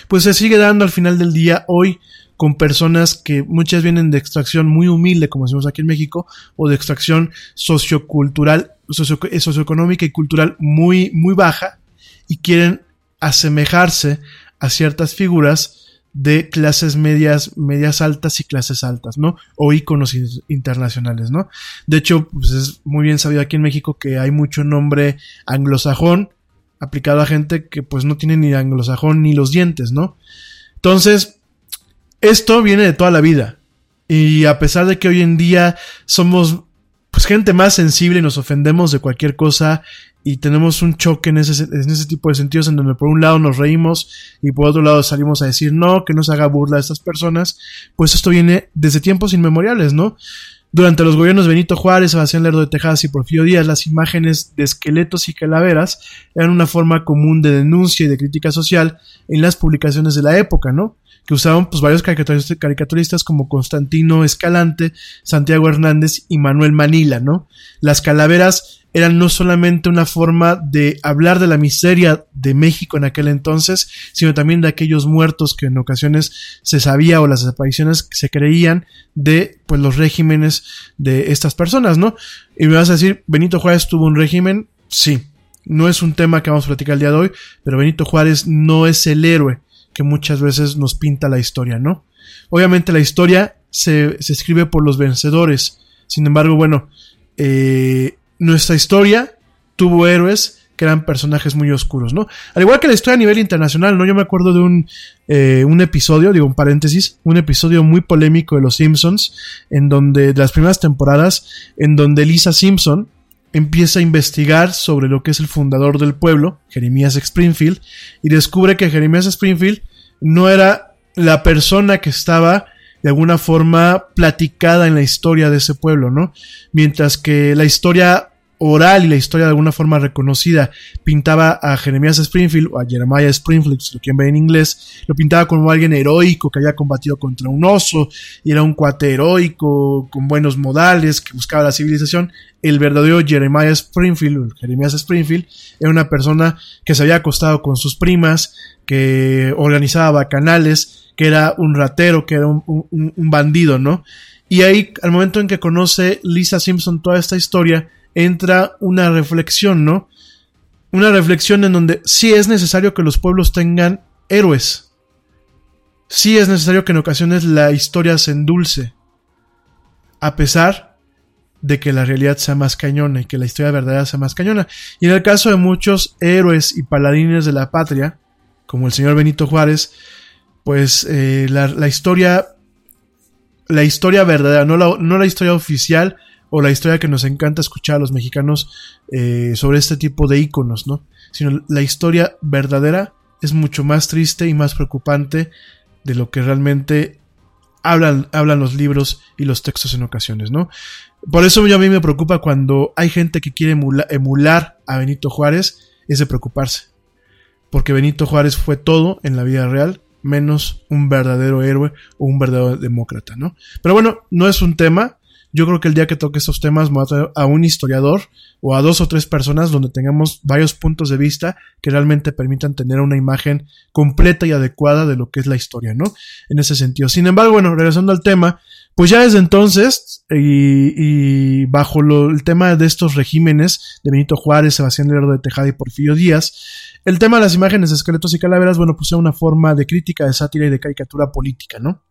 pues se sigue dando al final del día hoy con personas que muchas vienen de extracción muy humilde, como decimos aquí en México, o de extracción sociocultural, socioeconómica y cultural muy, muy baja, y quieren asemejarse a ciertas figuras de clases medias, medias altas y clases altas, ¿no? O íconos internacionales, ¿no? De hecho, pues es muy bien sabido aquí en México que hay mucho nombre anglosajón aplicado a gente que pues no tiene ni anglosajón ni los dientes, ¿no? Entonces, esto viene de toda la vida. Y a pesar de que hoy en día somos pues gente más sensible y nos ofendemos de cualquier cosa y tenemos un choque en ese, en ese tipo de sentidos en donde por un lado nos reímos y por otro lado salimos a decir no, que no se haga burla de estas personas, pues esto viene desde tiempos inmemoriales, ¿no? Durante los gobiernos Benito Juárez, Sebastián Lerdo de Tejas y Porfirio Díaz, las imágenes de esqueletos y calaveras eran una forma común de denuncia y de crítica social en las publicaciones de la época, ¿no? Que usaban pues varios caricaturistas como Constantino Escalante, Santiago Hernández y Manuel Manila, ¿no? Las calaveras eran no solamente una forma de hablar de la miseria de México en aquel entonces, sino también de aquellos muertos que en ocasiones se sabía o las desapariciones que se creían de pues los regímenes de estas personas, ¿no? Y me vas a decir, Benito Juárez tuvo un régimen, sí, no es un tema que vamos a platicar el día de hoy, pero Benito Juárez no es el héroe que muchas veces nos pinta la historia, ¿no? Obviamente la historia se, se escribe por los vencedores, sin embargo, bueno, eh, nuestra historia tuvo héroes que eran personajes muy oscuros, ¿no? Al igual que la historia a nivel internacional, ¿no? Yo me acuerdo de un, eh, un episodio, digo un paréntesis, un episodio muy polémico de Los Simpsons, en donde, de las primeras temporadas, en donde Lisa Simpson empieza a investigar sobre lo que es el fundador del pueblo, Jeremías Springfield, y descubre que Jeremías Springfield no era la persona que estaba de alguna forma platicada en la historia de ese pueblo, ¿no? Mientras que la historia oral y la historia de alguna forma reconocida pintaba a Jeremías Springfield o a Jeremiah Springfield, si lo quieren ver en inglés, lo pintaba como alguien heroico que había combatido contra un oso y era un cuate heroico con buenos modales que buscaba la civilización. El verdadero Jeremiah Springfield, Jeremías Springfield, era una persona que se había acostado con sus primas, que organizaba bacanales, que era un ratero, que era un, bandido, ¿no? Y ahí, al momento en que conoce Lisa Simpson toda esta historia, entra una reflexión, ¿no? Una reflexión en donde sí es necesario que los pueblos tengan héroes. Sí es necesario que en ocasiones la historia se endulce. A pesar de que la realidad sea más cañona y que la historia verdadera sea más cañona. Y en el caso de muchos héroes y paladines de la patria, como el señor Benito Juárez, pues eh, la, historia, la historia verdadera, no la, no la historia oficial o la historia que nos encanta escuchar a los mexicanos eh, sobre este tipo de íconos, ¿no? Sino la historia verdadera es mucho más triste y más preocupante de lo que realmente hablan, hablan los libros y los textos en ocasiones, ¿no? Por eso a mí me preocupa cuando hay gente que quiere emular a Benito Juárez, es de preocuparse. Porque Benito Juárez fue todo en la vida real menos un verdadero héroe o un verdadero demócrata, ¿no? Pero bueno, no es un tema. Yo creo que el día que toque estos temas me a a un historiador o a dos o tres personas donde tengamos varios puntos de vista que realmente permitan tener una imagen completa y adecuada de lo que es la historia, ¿no? En ese sentido. Sin embargo, bueno, regresando al tema, pues ya desde entonces, y, bajo el tema de estos regímenes de Benito Juárez, Sebastián Lerdo de Tejada y Porfirio Díaz, el tema de las imágenes de esqueletos y calaveras, bueno, pues es una forma de crítica, de sátira y de caricatura política, ¿no?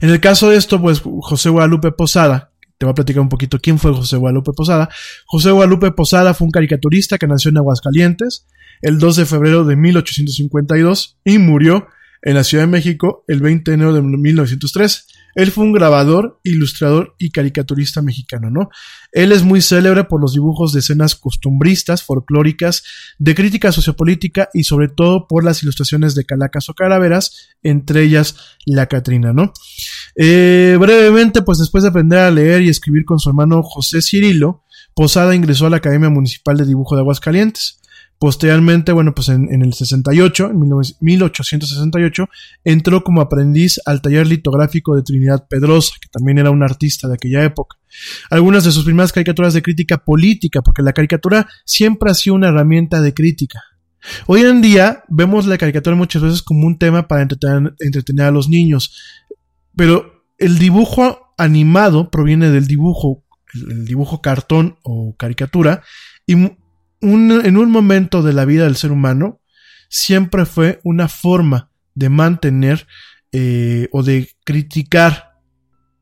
En el caso de esto, pues José Guadalupe Posada, te voy a platicar un poquito quién fue José Guadalupe Posada. José Guadalupe Posada fue un caricaturista que nació en Aguascalientes el 2 de febrero de 1852 y murió en la Ciudad de México el 20 de enero de 1903. Él fue un grabador, ilustrador y caricaturista mexicano, ¿no? Él es muy célebre por los dibujos de escenas costumbristas, folclóricas, de crítica sociopolítica y sobre todo por las ilustraciones de calacas o calaveras, entre ellas la Catrina, ¿no? Eh, brevemente, pues después de aprender a leer y escribir con su hermano José Cirilo, Posada ingresó a la Academia Municipal de Dibujo de Aguascalientes. Posteriormente, bueno, pues en, en el 68, en 19- 1868, entró como aprendiz al taller litográfico de Trinidad Pedrosa, que también era un artista de aquella época. Algunas de sus primeras caricaturas de crítica política, porque la caricatura siempre ha sido una herramienta de crítica. Hoy en día vemos la caricatura muchas veces como un tema para entretener, entretener a los niños, pero el dibujo animado proviene del dibujo, el, dibujo cartón o caricatura, y en un momento de la vida del ser humano siempre fue una forma de mantener eh, o de criticar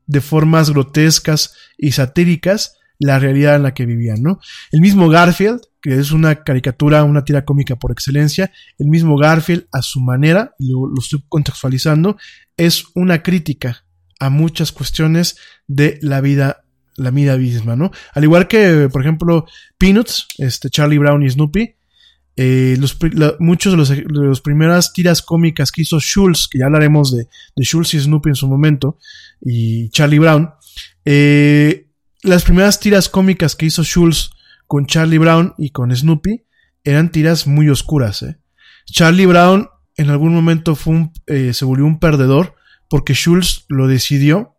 de formas grotescas y satíricas la realidad en la que vivían, ¿no? El mismo Garfield, que es una caricatura, una tira cómica por excelencia, el mismo Garfield a su manera, lo, lo estoy contextualizando, es una crítica a muchas cuestiones de la vida, la vida misma, ¿no? Al igual que, por ejemplo, Peanuts, este Charlie Brown y Snoopy, eh, los, muchos de los, de los primeras tiras cómicas que hizo Schulz, que ya hablaremos de, de Schulz y Snoopy en su momento, y Charlie Brown, eh, las primeras tiras cómicas que hizo Schulz con Charlie Brown y con Snoopy eran tiras muy oscuras. ¿eh? Charlie Brown en algún momento fue un, eh, se volvió un perdedor porque Schulz lo decidió,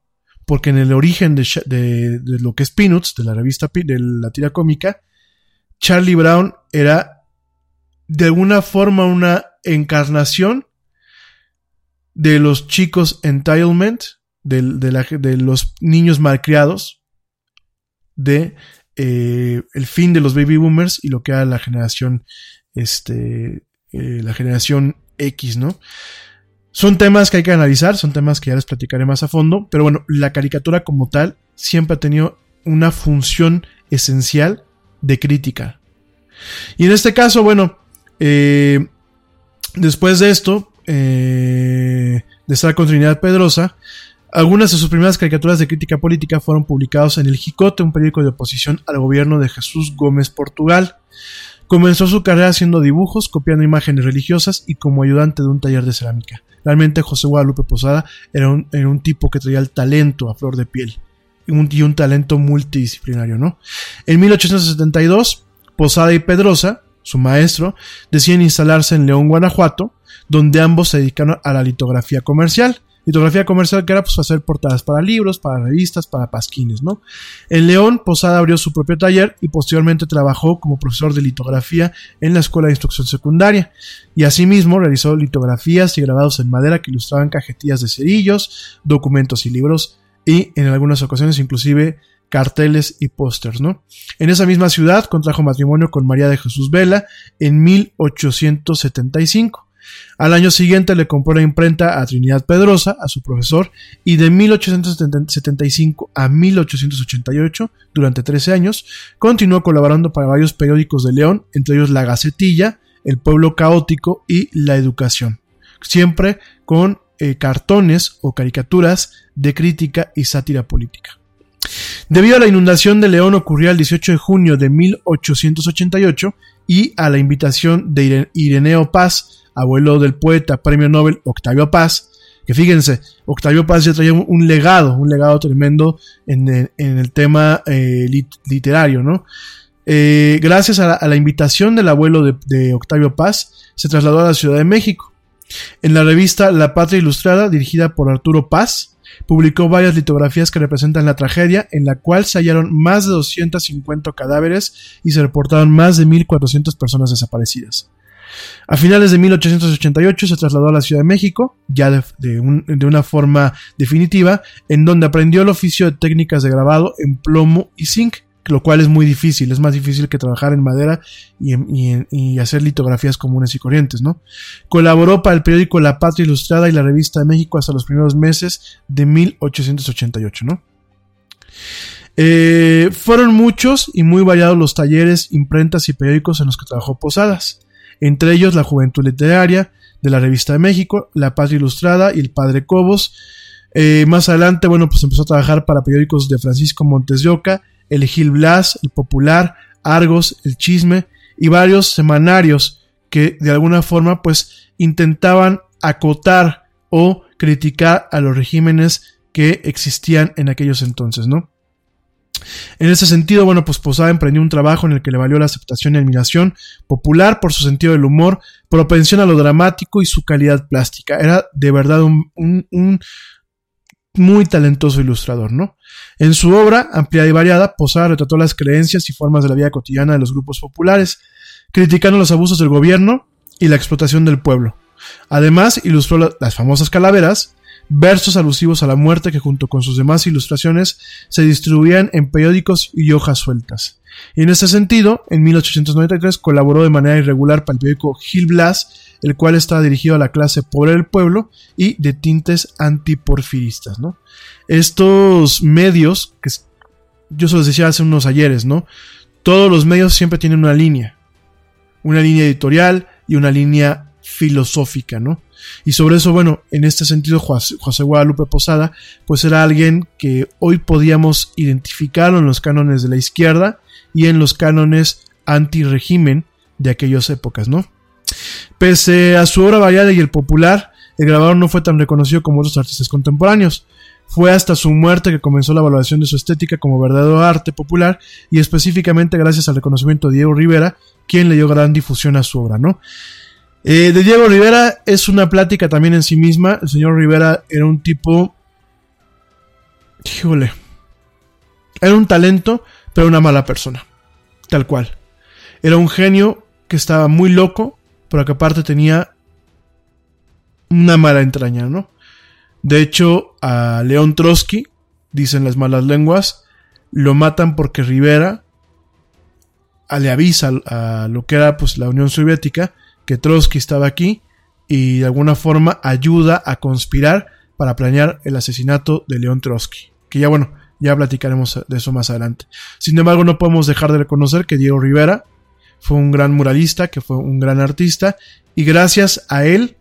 porque en el origen de, lo que es Peanuts, de la revista, de la tira cómica, Charlie Brown era de alguna forma una encarnación de los chicos entitlement, de, de los niños malcriados, de eh, el fin de los baby boomers y lo que era la generación, este, eh, la generación X, ¿no? Son temas que hay que analizar, son temas que ya les platicaré más a fondo, pero bueno, la caricatura como tal siempre ha tenido una función esencial de crítica. Y en este caso, bueno, eh, después de esto, eh, de estar con Trinidad Pedrosa, algunas de sus primeras caricaturas de crítica política fueron publicadas en El Jicote, un periódico de oposición al gobierno de Jesús Gómez Portugal. Comenzó su carrera haciendo dibujos, copiando imágenes religiosas y como ayudante de un taller de cerámica. Realmente José Guadalupe Posada era un, tipo que traía el talento a flor de piel y un, y un talento multidisciplinario, ¿no? En 1872, Posada y Pedrosa, su maestro, deciden instalarse en León, Guanajuato, donde ambos se dedicaron a la litografía comercial. Litografía comercial que era pues hacer portadas para libros, para revistas, para pasquines, ¿no? En León, Posada abrió su propio taller y posteriormente trabajó como profesor de litografía en la Escuela de Instrucción Secundaria. Y asimismo realizó litografías y grabados en madera que ilustraban cajetillas de cerillos, documentos y libros y en algunas ocasiones inclusive carteles y pósters, ¿no? En esa misma ciudad contrajo matrimonio con María de Jesús Vela en 1875. Al año siguiente le compró la imprenta a Trinidad Pedrosa, a su profesor, y de 1875 a 1888, durante 13 años, continuó colaborando para varios periódicos de León, entre ellos La Gacetilla, El Pueblo Caótico y La Educación, siempre con eh, cartones o caricaturas de crítica y sátira política. Debido a la inundación de León ocurrió el 18 de junio de 1888 y a la invitación de Ire- Ireneo Paz, abuelo del poeta premio Nobel Octavio Paz, que fíjense, Octavio Paz ya traía un, legado, un legado tremendo en el, en el tema eh, lit- literario, ¿no? Eh, gracias a la, a la invitación del abuelo de, de Octavio Paz, se trasladó a la Ciudad de México. En la revista La Patria Ilustrada, dirigida por Arturo Paz, publicó varias litografías que representan la tragedia, en la cual se hallaron más de 250 cadáveres y se reportaron más de 1.400 personas desaparecidas. A finales de 1888 se trasladó a la Ciudad de México, ya de, de un- de una forma definitiva, en donde aprendió el oficio de técnicas de grabado en plomo y zinc, lo cual es muy difícil, es más difícil que trabajar en madera y, hacer litografías comunes y corrientes, ¿no? Colaboró para el periódico La Patria Ilustrada y la Revista de México hasta los primeros meses de 1888, ¿no? Eh, fueron muchos y muy variados los talleres, imprentas y periódicos en los que trabajó Posadas, entre ellos la Juventud Literaria, de la Revista de México, La Patria Ilustrada y el Padre Cobos. Eh, más adelante, bueno, pues empezó a trabajar para periódicos de Francisco Montes de Oca, El Gil Blas, El Popular, Argos, El Chisme y varios semanarios que de alguna forma pues intentaban acotar o criticar a los regímenes que existían en aquellos entonces, ¿no? En ese sentido, bueno, pues Posada emprendió un trabajo en el que le valió la aceptación y admiración popular por su sentido del humor, propensión a lo dramático y su calidad plástica. Era de verdad un, muy talentoso ilustrador, ¿no? En su obra, ampliada y variada, Posada retrató las creencias y formas de la vida cotidiana de los grupos populares, criticando los abusos del gobierno y la explotación del pueblo. Además, ilustró las famosas calaveras, versos alusivos a la muerte que junto con sus demás ilustraciones se distribuían en periódicos y hojas sueltas. Y en este sentido, en 1893 colaboró de manera irregular para el periódico Gil Blas, el cual estaba dirigido a la clase pobre del pueblo y de tintes antiporfiristas, ¿no? Estos medios, que yo se los decía hace unos ayeres, ¿no? Todos los medios siempre tienen una línea, una línea editorial y una línea filosófica, ¿no? Y sobre eso, bueno, en este sentido, José Guadalupe Posada, pues era alguien que hoy podíamos identificarlo en los cánones de la izquierda y en los cánones anti-régimen de aquellas épocas, ¿no? Pese a su obra variada y el popular, el grabador no fue tan reconocido como otros artistas contemporáneos. Fue hasta su muerte que comenzó la valoración de su estética como verdadero arte popular y específicamente gracias al reconocimiento de Diego Rivera, quien le dio gran difusión a su obra, ¿no? Eh, de Diego Rivera es una plática también en sí misma. El señor Rivera era un tipo... Híjole. Era un talento, pero una mala persona. Tal cual. Era un genio que estaba muy loco, pero que aparte tenía una mala entraña, ¿no? De hecho, a León Trotsky, dicen las malas lenguas, lo matan porque Rivera le avisa a lo que era pues la Unión Soviética que Trotsky estaba aquí y de alguna forma ayuda a conspirar para planear el asesinato de León Trotsky. Que ya bueno, ya platicaremos de eso más adelante. Sin embargo, no podemos dejar de reconocer que Diego Rivera fue un gran muralista, que fue un gran artista, y gracias a él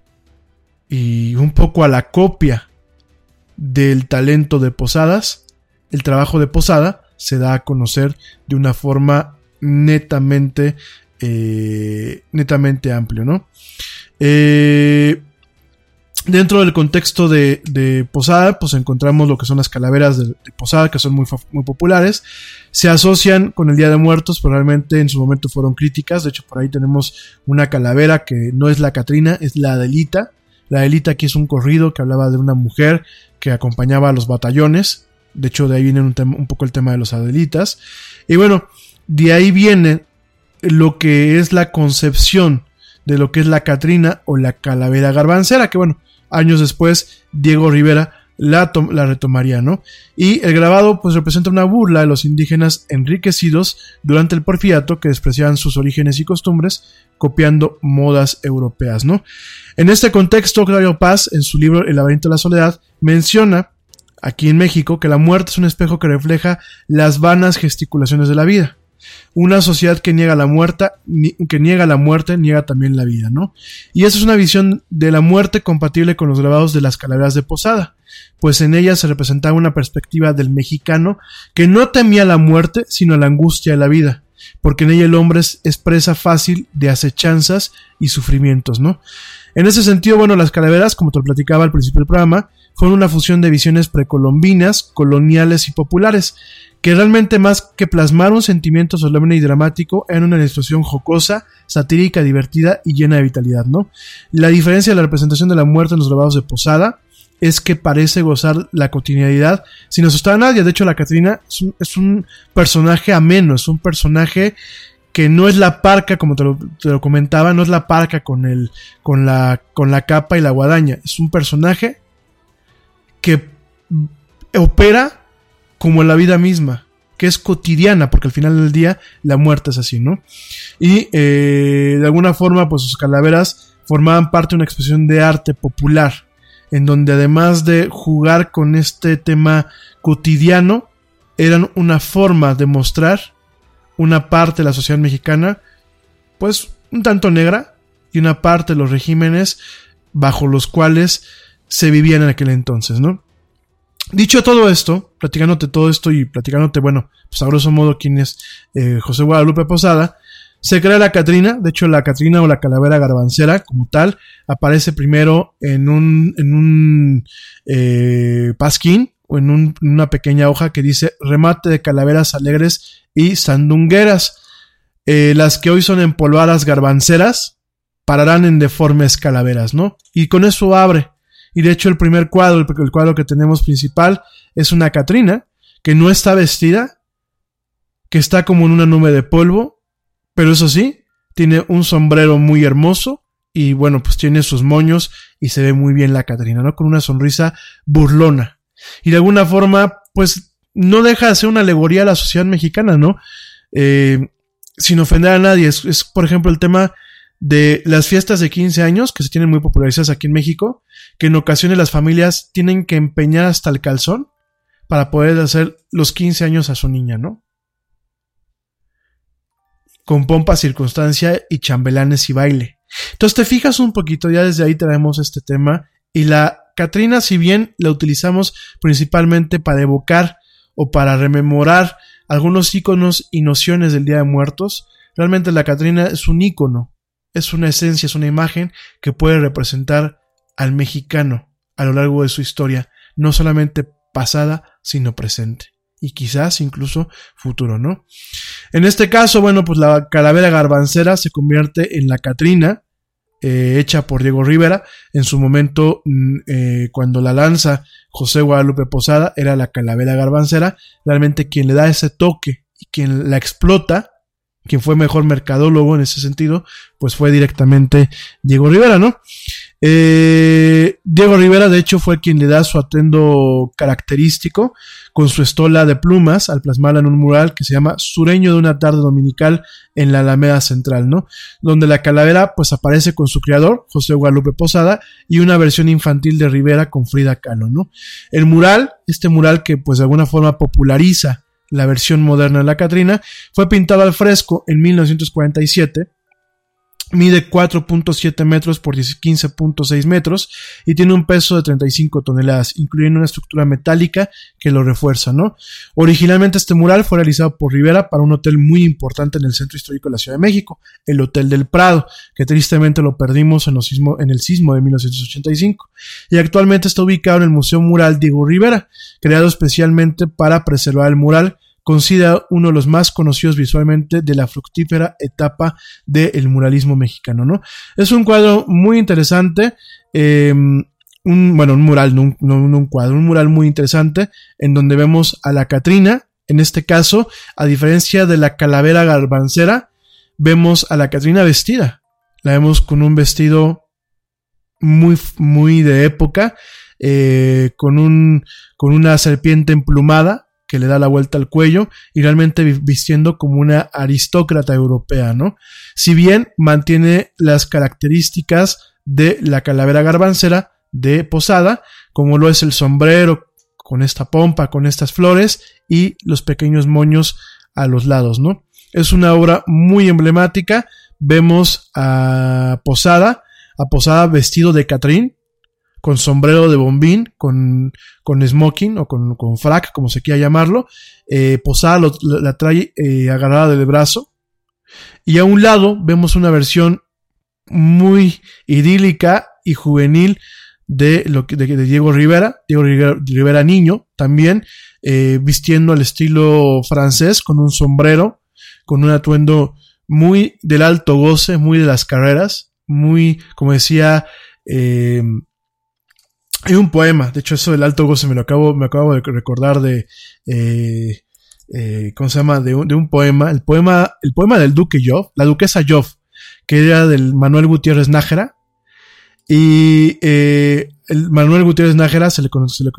y un poco a la copia del talento de Posadas, el trabajo de Posada se da a conocer de una forma netamente eh, netamente amplio, ¿no? Eh, dentro del contexto de, Posada, pues encontramos lo que son las calaveras de, Posada, que son muy, muy, populares. Se asocian con el Día de Muertos, probablemente en su momento fueron críticas. De hecho, por ahí tenemos una calavera que no es la Catrina, es la Adelita. La Adelita aquí es un corrido que hablaba de una mujer que acompañaba a los batallones. De hecho, de ahí viene un poco el tema de los Adelitas. Y bueno, de ahí viene lo que es la concepción de lo que es la Catrina o la calavera garbancera, que bueno, años después Diego Rivera la, retomaría, ¿no? Y el grabado pues representa una burla de los indígenas enriquecidos durante el porfiato que despreciaban sus orígenes y costumbres copiando modas europeas, ¿no? En este contexto, Claudio Paz, en su libro El laberinto de la soledad, menciona aquí en México que la muerte es un espejo que refleja las vanas gesticulaciones de la vida. Una sociedad que niega la muerte, que niega la muerte, niega también la vida, ¿no? Y esa es una visión de la muerte compatible con los grabados de las calaveras de Posada, pues en ella se representaba una perspectiva del mexicano que no temía la muerte, sino la angustia de la vida, porque en ella el hombre es presa fácil de acechanzas y sufrimientos, ¿no? En ese sentido, bueno, las calaveras, como te lo platicaba al principio del programa, fueron una fusión de visiones precolombinas, coloniales y populares, que realmente más que plasmar un sentimiento solemne y dramático, eran una ilustración jocosa, satírica, divertida y llena de vitalidad, ¿no? La diferencia de la representación de la muerte en los grabados de Posada es que parece gozar la cotidianidad sin asustar a nadie. De hecho, la Catrina es un, personaje ameno, es un personaje que no es la parca, como te lo, comentaba, no es la parca con, el, con, la, con la capa y la guadaña. Es un personaje que opera como la vida misma, que es cotidiana, porque al final del día la muerte es así, ¿no? Y eh, de alguna forma, pues sus calaveras formaban parte de una expresión de arte popular, en donde además de jugar con este tema cotidiano, eran una forma de mostrar una parte de la sociedad mexicana, pues un tanto negra, y una parte de los regímenes bajo los cuales se vivían en aquel entonces, ¿no? Dicho todo esto, platicándote todo esto y platicándote, bueno, pues a grosso modo quién es eh, José Guadalupe Posada, se crea la Catrina, de hecho la Catrina o la calavera garbancera como tal aparece primero en un, en un eh, pasquín, un- en una pequeña hoja que dice remate de calaveras alegres y sandungueras. Eh, las que hoy son empolvadas garbanceras pararán en deformes calaveras, ¿no? Y con eso abre. Y de hecho el primer cuadro, el, cuadro que tenemos principal, es una Catrina que no está vestida, que está como en una nube de polvo, pero eso sí, tiene un sombrero muy hermoso y bueno, pues tiene sus moños y se ve muy bien la Catrina, ¿no? Con una sonrisa burlona. Y de alguna forma, pues no deja de ser una alegoría a la sociedad mexicana, ¿no? Eh, sin ofender a nadie. Es, por ejemplo, el tema de las fiestas de 15 años, que se tienen muy popularizadas aquí en México, que en ocasiones las familias tienen que empeñar hasta el calzón para poder hacer los 15 años a su niña, ¿no? Con pompa, circunstancia y chambelanes y baile. Entonces te fijas un poquito, ya desde ahí traemos este tema y la Catrina, si bien la utilizamos principalmente para evocar o para rememorar algunos iconos y nociones del Día de Muertos, realmente la Catrina es un icono, es una esencia, es una imagen que puede representar al mexicano a lo largo de su historia, no solamente pasada, sino presente y quizás incluso futuro, ¿no? En este caso, bueno, pues la calavera garbancera se convierte en la Catrina, eh, hecha por Diego Rivera. En su momento, mm, eh, cuando la lanza José Guadalupe Posada, era la calavera garbancera. Realmente quien le da ese toque y quien la explota, quien fue mejor mercadólogo en ese sentido, pues fue directamente Diego Rivera, ¿no? Eh, Diego Rivera, de hecho, fue quien le da su atuendo característico con su estola de plumas al plasmarla en un mural que se llama Sureño de una tarde dominical en la Alameda Central, ¿no? Donde la calavera pues aparece con su creador, José Guadalupe Posada, y una versión infantil de Rivera con Frida Kahlo, ¿no? El mural, este mural que pues de alguna forma populariza la versión moderna de la Catrina, fue pintado al fresco en 1947 mide 4.7 metros por 15.6 metros y tiene un peso de 35 toneladas, incluyendo una estructura metálica que lo refuerza, ¿no? Originalmente este mural fue realizado por Rivera para un hotel muy importante en el centro histórico de la Ciudad de México, el Hotel del Prado, que tristemente lo perdimos en, en el sismo de 1985, y actualmente está ubicado en el Museo Mural Diego Rivera, creado especialmente para preservar el mural considera uno de los más conocidos visualmente de la fructífera etapa del muralismo mexicano, ¿no? Es un cuadro muy interesante, eh, un, bueno, un mural, no un, no un cuadro, un mural muy interesante, en donde vemos a la Catrina, en este caso, a diferencia de la calavera garbancera, vemos a la Catrina vestida, la vemos con un vestido muy, muy de época, eh, con un, con una serpiente emplumada, que le da la vuelta al cuello y realmente vistiendo como una aristócrata europea, ¿no? Si bien mantiene las características de la calavera garbancera de Posada, como lo es el sombrero con esta pompa, con estas flores y los pequeños moños a los lados, ¿no? Es una obra muy emblemática. Vemos a Posada, a Posada vestido de Catrín, con sombrero de bombín, con, con smoking o con, con frac, como se quiera llamarlo. Eh, Posada la trae eh, agarrada del brazo. Y a un lado vemos una versión muy idílica y juvenil de, lo que, de, de Diego Rivera, Diego Rivera, Rivera niño, también eh, vistiendo al estilo francés, con un sombrero, con un atuendo muy del alto goce, muy de las carreras, muy, como decía, eh, hay un poema, de hecho eso del alto goce me lo acabo, me acabo de recordar de, eh, eh, ¿cómo se llama? De un, de un, poema, el poema, el poema del duque Joff, la duquesa Joff, que era del Manuel Gutiérrez Nájera, y eh, el Manuel Gutiérrez Nájera se le, se, le,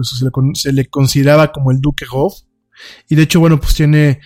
se, le, consideraba como el duque Joff, y de hecho, bueno, pues tiene,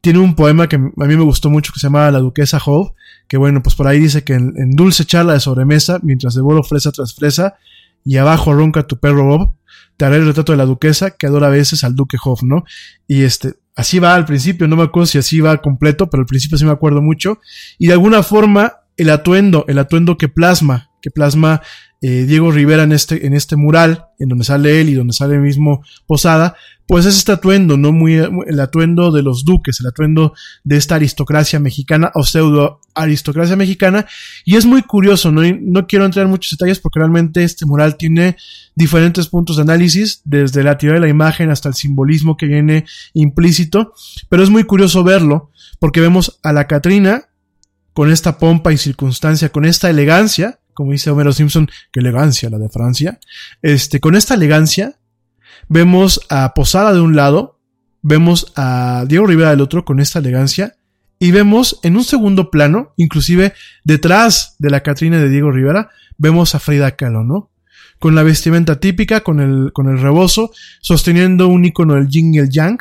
tiene un poema que a mí me gustó mucho que se llama La duquesa Joff, que bueno, pues por ahí dice que en, en dulce charla de sobremesa, mientras devoro fresa tras fresa, y abajo ronca tu perro Bob, te haré el retrato de la duquesa que adora a veces al duque Hoff, ¿no? Y este, así va al principio, no me acuerdo si así va completo, pero al principio sí me acuerdo mucho. Y de alguna forma, el atuendo, el atuendo que plasma, que plasma eh, Diego Rivera en este, en este mural, en donde sale él y donde sale mismo Posada, pues es este atuendo, ¿no? Muy, el atuendo de los duques, el atuendo de esta aristocracia mexicana o pseudo aristocracia mexicana. Y es muy curioso, ¿no? no quiero entrar en muchos detalles porque realmente este mural tiene diferentes puntos de análisis, desde la teoría de la imagen hasta el simbolismo que viene implícito, pero es muy curioso verlo porque vemos a la Catrina con esta pompa y circunstancia, con esta elegancia, como dice Homero Simpson, qué elegancia la de Francia. Este, con esta elegancia, vemos a Posada de un lado, vemos a Diego Rivera del otro con esta elegancia, y vemos en un segundo plano, inclusive detrás de la Catrina de Diego Rivera, vemos a Frida Kahlo, ¿no? Con la vestimenta típica, con el, con el rebozo, sosteniendo un icono del yin y el yang,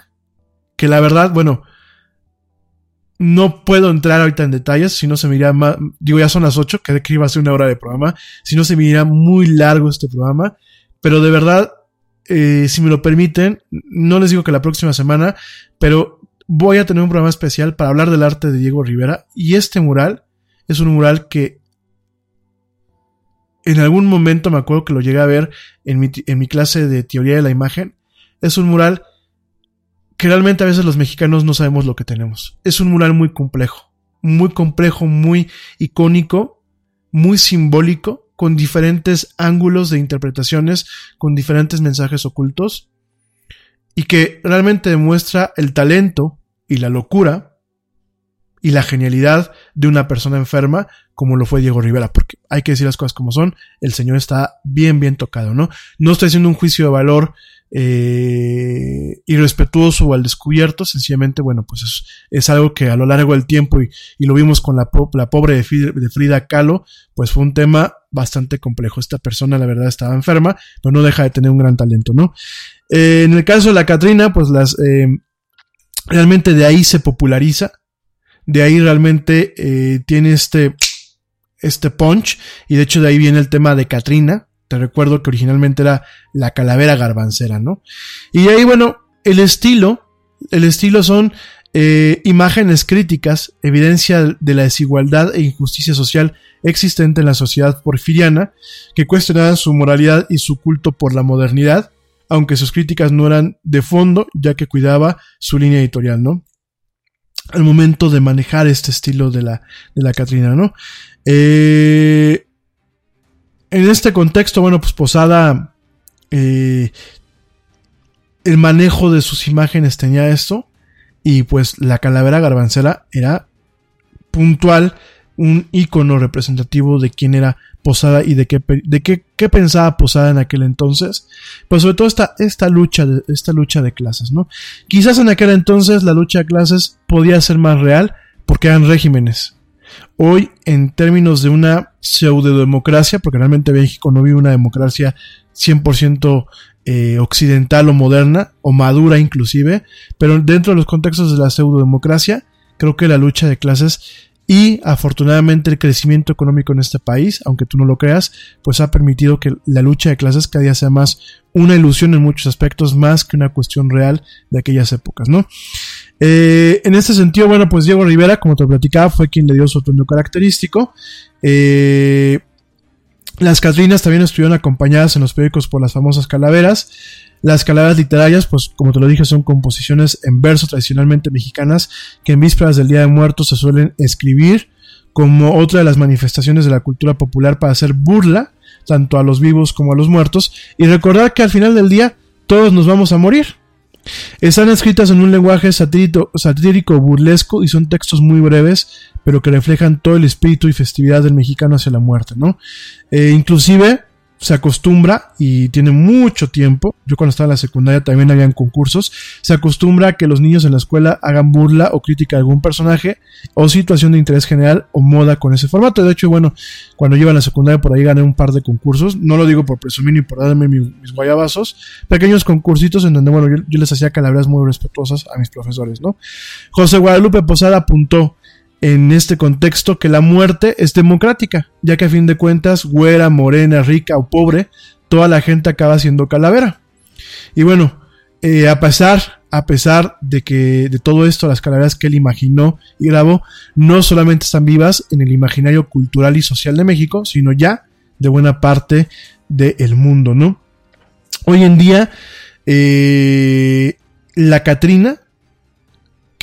que la verdad, bueno, no puedo entrar ahorita en detalles, si no se me irá más, digo ya son las 8, que que iba a ser una hora de programa, si no se me irá muy largo este programa, pero de verdad, eh, si me lo permiten, no les digo que la próxima semana, pero voy a tener un programa especial para hablar del arte de Diego Rivera y este mural es un mural que en algún momento me acuerdo que lo llegué a ver en mi, en mi clase de teoría de la imagen, es un mural que realmente a veces los mexicanos no sabemos lo que tenemos. Es un mural muy complejo, muy complejo, muy icónico, muy simbólico, con diferentes ángulos de interpretaciones, con diferentes mensajes ocultos, y que realmente demuestra el talento y la locura y la genialidad de una persona enferma como lo fue Diego Rivera, porque hay que decir las cosas como son, el señor está bien, bien tocado, ¿no? No estoy haciendo un juicio de valor eh, irrespetuoso o al descubierto, sencillamente, bueno, pues es, es, algo que a lo largo del tiempo, y, lo vimos con la, pobre de Frida, Kahlo, pues fue un tema bastante complejo. Esta persona, la verdad, estaba enferma, pero no deja de tener un gran talento, ¿no? Eh, en el caso de la Catrina, pues las, eh, realmente de ahí se populariza, de ahí realmente tiene este, este punch, y de hecho de ahí viene el tema de Catrina, recuerdo que originalmente era la calavera garbancera, ¿no? Y ahí, bueno, el estilo, el estilo son eh, imágenes críticas, evidencia de la desigualdad e injusticia social existente en la sociedad porfiriana, que cuestionaban su moralidad y su culto por la modernidad, aunque sus críticas no eran de fondo, ya que cuidaba su línea editorial, ¿no? Al momento de manejar este estilo de la, de la Catrina, ¿no? Eh, en este contexto, bueno, pues Posada, eh, el manejo de sus imágenes tenía esto, y pues la calavera garbancera era puntual, un icono representativo de quién era Posada y de qué, de qué, qué, pensaba Posada en aquel entonces. Pues sobre todo esta, esta lucha esta lucha de clases, ¿no? Quizás en aquel entonces la lucha de clases podía ser más real porque eran regímenes. Hoy, en términos de una pseudo-democracia, porque realmente México no vive una democracia 100% eh, occidental o moderna, o madura inclusive, pero dentro de los contextos de la pseudo-democracia, creo que la lucha de clases y afortunadamente el crecimiento económico en este país, aunque tú no lo creas, pues ha permitido que la lucha de clases cada día sea más una ilusión en muchos aspectos, más que una cuestión real de aquellas épocas, ¿no? Eh, en este sentido, bueno, pues Diego Rivera, como te platicaba, fue quien le dio su atuendo característico. Eh, las Catrinas también estuvieron acompañadas en los periódicos por las famosas calaveras. Las calaveras literarias, pues como te lo dije, son composiciones en verso tradicionalmente mexicanas que en vísperas del Día de Muertos se suelen escribir como otra de las manifestaciones de la cultura popular para hacer burla tanto a los vivos como a los muertos y recordar que al final del día todos nos vamos a morir. Están escritas en un lenguaje satírico, burlesco y son textos muy breves, pero que reflejan todo el espíritu y festividad del mexicano hacia la muerte, ¿no? Eh, inclusive se acostumbra y tiene mucho tiempo, yo cuando estaba en la secundaria también habían concursos, se acostumbra a que los niños en la escuela hagan burla o crítica a algún personaje o situación de interés general o moda con ese formato. De hecho, bueno, cuando iba a la secundaria por ahí gané un par de concursos, no lo digo por presumir ni por darme mis, guayabazos, pequeños concursitos en donde, bueno, yo, yo les hacía calabras muy respetuosas a mis profesores, ¿no? José Guadalupe Posada apuntó, en este contexto que la muerte es democrática, ya que a fin de cuentas, güera, morena, rica o pobre, toda la gente acaba siendo calavera. Y bueno, eh, a pesar, a pesar de que de todo esto, las calaveras que él imaginó y grabó, no solamente están vivas en el imaginario cultural y social de México, sino ya de buena parte del mundo, ¿no? Hoy en día, eh, la Catrina,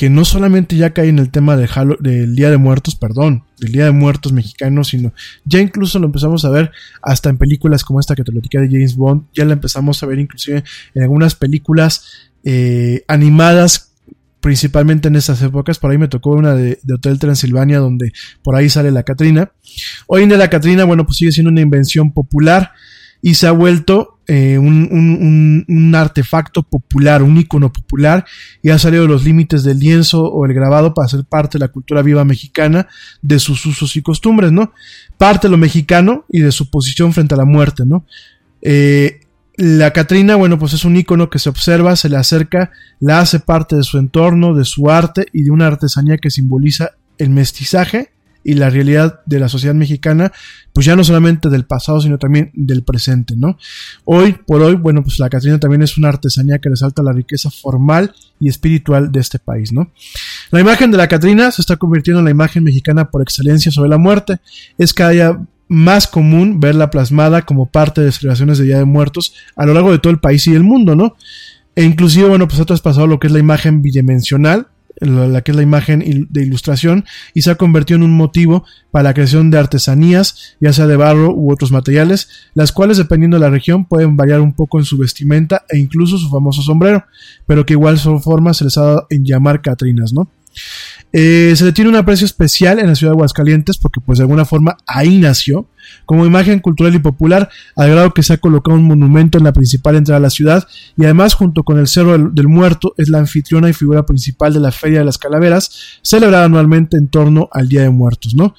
que no solamente ya cae en el tema del, Día de Muertos, perdón, del Día de Muertos mexicano, sino ya incluso lo empezamos a ver hasta en películas como esta que te lo de James Bond, ya la empezamos a ver inclusive en algunas películas eh, animadas principalmente en estas épocas. Por ahí me tocó una de, Hotel Transilvania, donde por ahí sale la Catrina. Hoy en día la Catrina, bueno, pues sigue siendo una invención popular y se ha vuelto eh, un, artefacto popular, un icono popular, y ha salido de los límites del lienzo o el grabado para ser parte de la cultura viva mexicana, de sus usos y costumbres, ¿no? Parte de lo mexicano y de su posición frente a la muerte, ¿no? Eh, la Catrina, bueno, pues es un icono que se observa, se le acerca, la hace parte de su entorno, de su arte y de una artesanía que simboliza el mestizaje y la realidad de la sociedad mexicana, pues ya no solamente del pasado, sino también del presente, ¿no? Hoy por hoy, bueno, pues la Catrina también es una artesanía que resalta la riqueza formal y espiritual de este país, ¿no? La imagen de la Catrina se está convirtiendo en la imagen mexicana por excelencia sobre la muerte. Es cada día más común verla plasmada como parte de celebraciones de Día de Muertos a lo largo de todo el país y el mundo, ¿no? E inclusive, bueno, pues ha traspasado lo que es la imagen bidimensional, la, que es la imagen de ilustración, y se ha convertido en un motivo para la creación de artesanías, ya sea de barro u otros materiales, las cuales dependiendo de la región pueden variar un poco en su vestimenta e incluso su famoso sombrero, pero que igual son formas se les ha dado en llamar Catrinas, ¿no? Eh, se le tiene un aprecio especial en la ciudad de Aguascalientes porque pues de alguna forma ahí nació como imagen cultural y popular al grado que se ha colocado un monumento en la principal entrada a la ciudad y además junto con el Cerro del, del Muerto es la anfitriona y figura principal de la Feria de las Calaveras celebrada anualmente en torno al Día de Muertos, ¿no?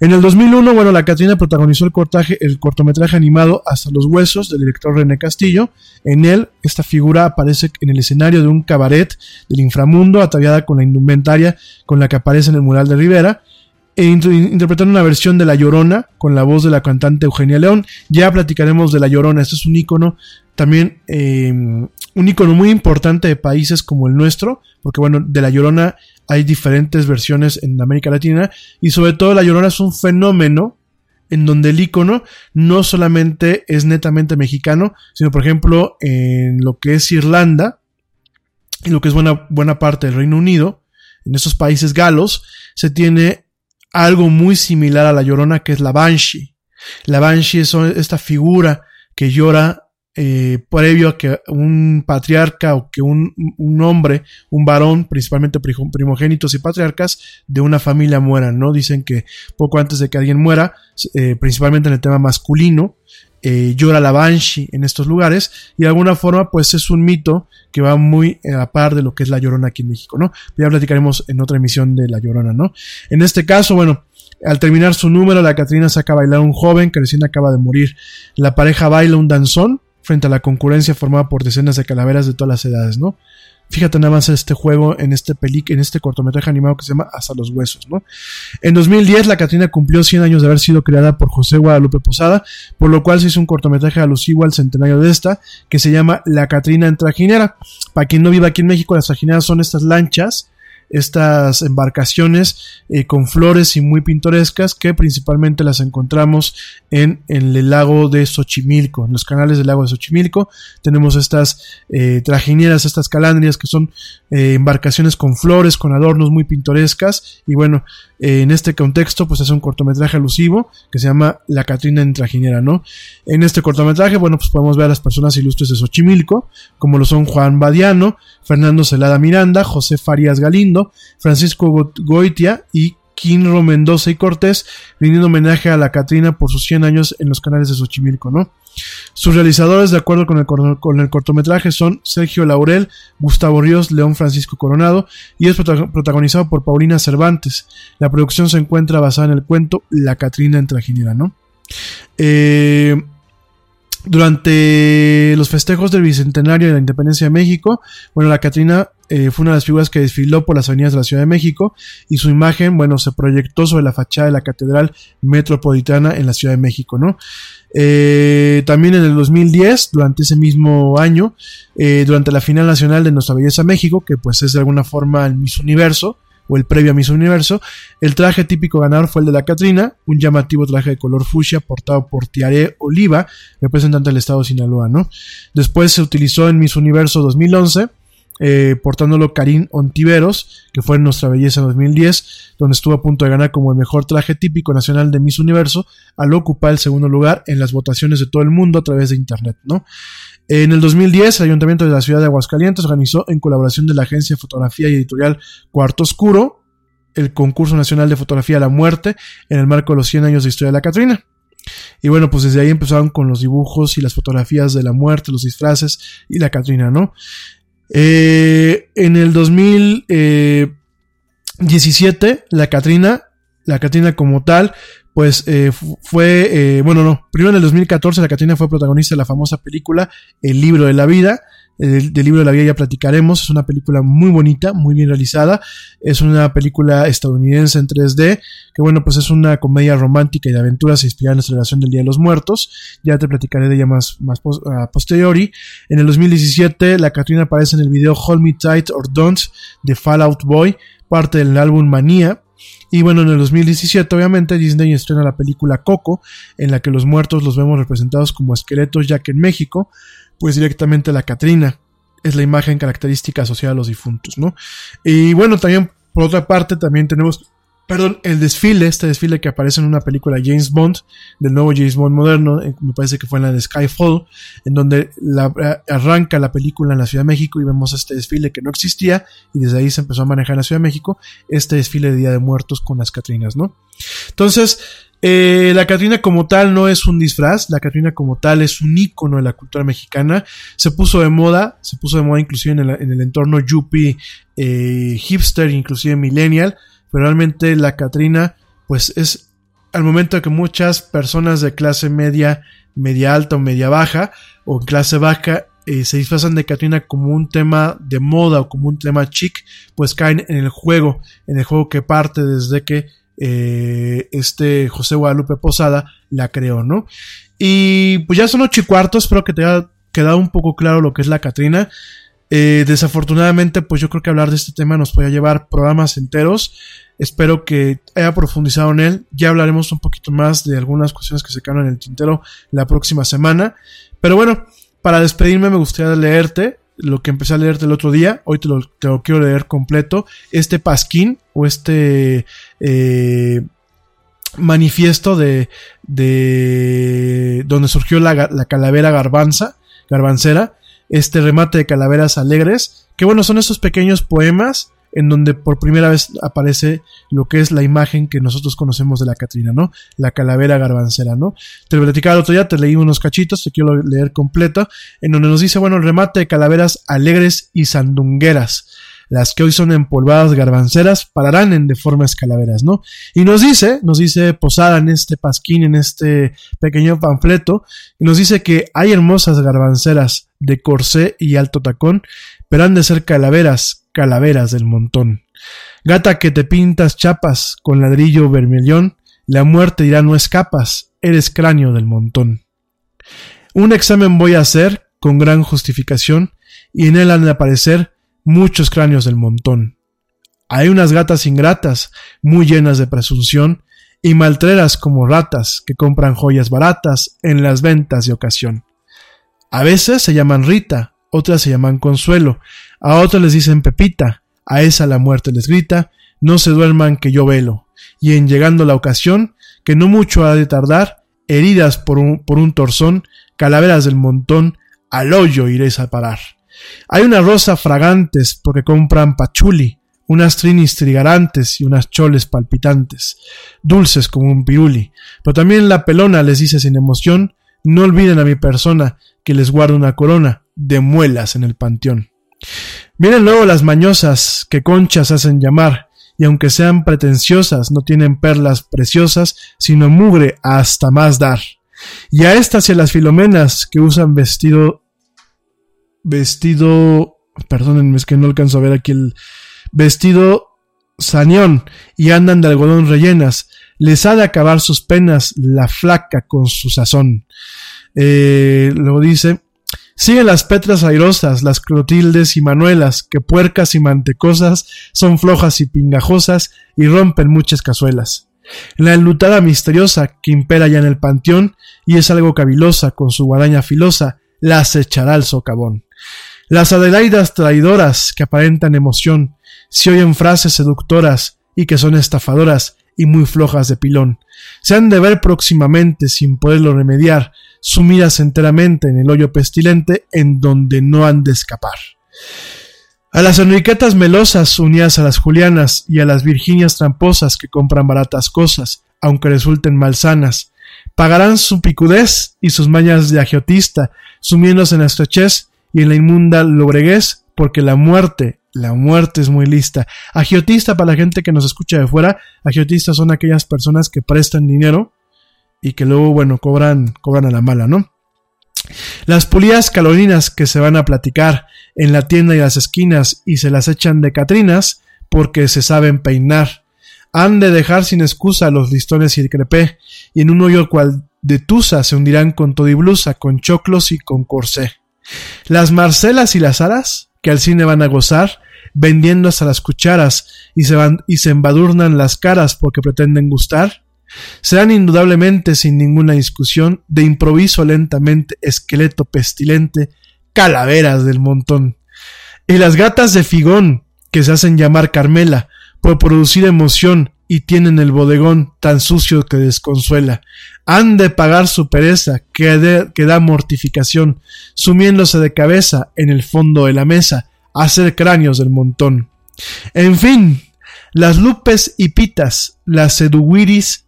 En el 2001, bueno, la Catrina protagonizó el, cortaje, el cortometraje animado Hasta los Huesos del director René Castillo. En él, esta figura aparece en el escenario de un cabaret del inframundo, ataviada con la indumentaria con la que aparece en el mural de Rivera, e interpretando una versión de La Llorona con la voz de la cantante Eugenia León. Ya platicaremos de La Llorona, este es un icono también eh, un icono muy importante de países como el nuestro, porque bueno, de La Llorona hay diferentes versiones en América Latina y sobre todo La Llorona es un fenómeno en donde el icono no solamente es netamente mexicano, sino por ejemplo en lo que es Irlanda y lo que es buena, buena parte del Reino Unido, en esos países galos, se tiene algo muy similar a la Llorona que es la Banshee. La Banshee es esta figura que llora eh, previo a que un patriarca o que un, un hombre, un varón, principalmente primogénitos y patriarcas de una familia mueran, ¿no? Dicen que poco antes de que alguien muera, eh, principalmente en el tema masculino, eh, llora la Banshee en estos lugares y de alguna forma pues es un mito que va muy a par de lo que es la Llorona aquí en México, ¿no? Ya platicaremos en otra emisión de la Llorona, ¿no? En este caso, bueno, al terminar su número, la Catrina saca a bailar a un joven que recién acaba de morir. La pareja baila un danzón frente a la concurrencia formada por decenas de calaveras de todas las edades, ¿no? Fíjate nada más este juego, en este pelic, en este cortometraje animado que se llama Hasta los Huesos, ¿no? En 2010 la Catrina cumplió 100 años de haber sido creada por José Guadalupe Posada, por lo cual se hizo un cortometraje alusivo al centenario de esta, que se llama La Catrina en Trajinera. Para quien no viva aquí en México, las trajineras son estas lanchas estas embarcaciones eh, con flores y muy pintorescas que principalmente las encontramos en, el lago de Xochimilco, en los canales del lago de Xochimilco. Tenemos estas eh, trajineras, estas calandrias que son eh, embarcaciones con flores, con adornos muy pintorescas y bueno, en este contexto pues es un cortometraje alusivo que se llama La Catrina Trajinera, ¿no? En este cortometraje, bueno, pues podemos ver a las personas ilustres de Xochimilco, como lo son Juan Badiano, Fernando Celada Miranda, José Farías Galindo, Francisco Goitia y Quinro Mendoza y Cortés, rindiendo homenaje a la Catrina por sus 100 años en los canales de Xochimilco, ¿no? Sus realizadores, de acuerdo con el, cortometraje, son Sergio Laurel, Gustavo Ríos, León Francisco Coronado y es protagonizado por Paulina Cervantes. La producción se encuentra basada en el cuento La Catrina en Trajinera, ¿no? Eh, durante los festejos del Bicentenario de la Independencia de México, bueno, la Catrina eh, fue una de las figuras que desfiló por las avenidas de la Ciudad de México y su imagen, bueno, se proyectó sobre la fachada de la Catedral Metropolitana en la Ciudad de México, ¿no? Eh, también en el 2010, durante ese mismo año, eh, durante la final nacional de Nuestra Belleza México, que pues es de alguna forma el Miss Universo, o el previo a Miss Universo. El traje típico ganador fue el de la Catrina, un llamativo traje de color fucsia portado por Tiare Oliva, representante del estado de Sinaloa, ¿no? Después se utilizó en Miss Universo 2011 eh, portándolo Karim Ontiveros, que fue en Nuestra Belleza 2010, donde estuvo a punto de ganar como el mejor traje típico nacional de Miss Universo, al ocupar el segundo lugar en las votaciones de todo el mundo a través de Internet, ¿no? En el 2010, el Ayuntamiento de la Ciudad de Aguascalientes organizó, en colaboración de la agencia de fotografía y editorial Cuarto Oscuro, el concurso nacional de fotografía a la muerte en el marco de los 100 años de historia de la Catrina. Y bueno, pues desde ahí empezaron con los dibujos y las fotografías de la muerte, los disfraces y la Catrina, ¿no? Eh, en el 2017, eh, la Catrina, la Catrina como tal, pues eh, fue, eh, bueno, no, primero en el 2014 la Catrina fue protagonista de la famosa película El libro de la vida, del, libro de la vida ya platicaremos. Es una película muy bonita, muy bien realizada. Es una película estadounidense en 3D, que bueno, pues es una comedia romántica y de aventuras inspirada en la celebración del Día de los Muertos. Ya te platicaré de ella más, más a posteriori. En el 2017, la Katrina aparece en el video Hold Me Tight or Don't de Fallout Boy, parte del álbum Manía. Y bueno, en el 2017 obviamente Disney estrena la película Coco, en la que los muertos los vemos representados como esqueletos, ya que en México pues directamente la Catrina. Es la imagen característica asociada a los difuntos, ¿no? Y bueno, también, por otra parte, también tenemos, perdón, el desfile, este desfile que aparece en una película James Bond, del nuevo James Bond moderno, eh, me parece que fue en la de Skyfall, en donde eh, arranca la película en la Ciudad de México y vemos este desfile que no existía y desde ahí se empezó a manejar en la Ciudad de México, este desfile de Día de Muertos con las Catrinas, ¿no? Entonces, eh, la Catrina como tal no es un disfraz, la Catrina como tal es un icono de la cultura mexicana. Se puso de moda, se puso de moda inclusive en el, entorno yuppie, eh, hipster, inclusive millennial, pero realmente la Catrina pues es al momento que muchas personas de clase media, media alta o media baja o clase baja eh, se disfrazan de Catrina como un tema de moda o como un tema chic, pues caen en el juego, en el juego que parte desde que eh, este José Guadalupe Posada la creó, ¿no? Y pues ya son ocho y cuartos, espero que te haya quedado un poco claro lo que es la Catrina. Eh, desafortunadamente, pues yo creo que hablar de este tema nos puede llevar programas enteros. Espero que haya profundizado en él. Ya hablaremos un poquito más de algunas cuestiones que se quedaron en el tintero la próxima semana. Pero bueno, para despedirme me gustaría leerte lo que empecé a leerte el otro día, hoy te lo, quiero leer completo, este pasquín o este eh, manifiesto de, de donde surgió la, la calavera garbanza, garbancera, este remate de calaveras alegres, que bueno, son estos pequeños poemas en donde por primera vez aparece lo que es la imagen que nosotros conocemos de la Catrina, ¿no? La calavera garbancera, ¿no? Te lo platicaba el otro día, te leí unos cachitos, te quiero leer completo, en donde nos dice, bueno, el remate de calaveras alegres y sandungueras. Las que hoy son empolvadas garbanceras pararán en deformes calaveras, ¿no? Y nos dice, nos dice Posada en este pasquín, en este pequeño panfleto, y nos dice que hay hermosas garbanceras de corsé y alto tacón, pero han de ser calaveras calaveras del montón. Gata que te pintas chapas con ladrillo vermellón, la muerte dirá no escapas, eres cráneo del montón. Un examen voy a hacer con gran justificación y en él han de aparecer muchos cráneos del montón. Hay unas gatas ingratas, muy llenas de presunción, y maltreras como ratas que compran joyas baratas en las ventas de ocasión. A veces se llaman Rita, otras se llaman Consuelo, a otras les dicen Pepita, a esa la muerte les grita, no se duerman que yo velo, y en llegando la ocasión, que no mucho ha de tardar, heridas por un, por un torzón, calaveras del montón, al hoyo iréis a parar. Hay unas rosas fragantes porque compran pachuli, unas trinis trigarantes y unas choles palpitantes, dulces como un piruli. Pero también la pelona les dice sin emoción, no olviden a mi persona, que les guardo una corona de muelas en el panteón. Miren luego las mañosas que conchas hacen llamar, y aunque sean pretenciosas, no tienen perlas preciosas, sino mugre hasta más dar. Y a estas y a las filomenas que usan vestido, vestido, perdónenme, es que no alcanzo a ver aquí el vestido sañón y andan de algodón rellenas, les ha de acabar sus penas la flaca con su sazón. Eh, luego dice, Siguen las petras airosas, las clotildes y manuelas, que puercas y mantecosas son flojas y pingajosas y rompen muchas cazuelas. La enlutada misteriosa que impera ya en el panteón y es algo cavilosa con su guadaña filosa, la acechará el socavón. Las adelaidas traidoras que aparentan emoción, si oyen frases seductoras y que son estafadoras y muy flojas de pilón, se han de ver próximamente sin poderlo remediar, sumidas enteramente en el hoyo pestilente en donde no han de escapar. A las enriquetas melosas unidas a las julianas y a las virginias tramposas que compran baratas cosas, aunque resulten malsanas, pagarán su picudez y sus mañas de agiotista, sumiéndose en la estrechez y en la inmunda lobreguez, porque la muerte, la muerte es muy lista. Agiotista para la gente que nos escucha de fuera, agiotistas son aquellas personas que prestan dinero y que luego, bueno, cobran, cobran a la mala, ¿no? Las pulidas calorinas que se van a platicar en la tienda y las esquinas y se las echan de catrinas porque se saben peinar. Han de dejar sin excusa los listones y el crepé, y en un hoyo cual de tusa se hundirán con todiblusa, con choclos y con corsé. Las marcelas y las aras, que al cine van a gozar, vendiendo hasta las cucharas y se, van, y se embadurnan las caras porque pretenden gustar, Serán indudablemente, sin ninguna discusión, de improviso lentamente, esqueleto pestilente, calaveras del montón. Y las gatas de figón, que se hacen llamar Carmela, por producir emoción y tienen el bodegón tan sucio que desconsuela, han de pagar su pereza que, da mortificación, sumiéndose de cabeza en el fondo de la mesa, a hacer cráneos del montón. En fin, las lupes y pitas, las eduwiris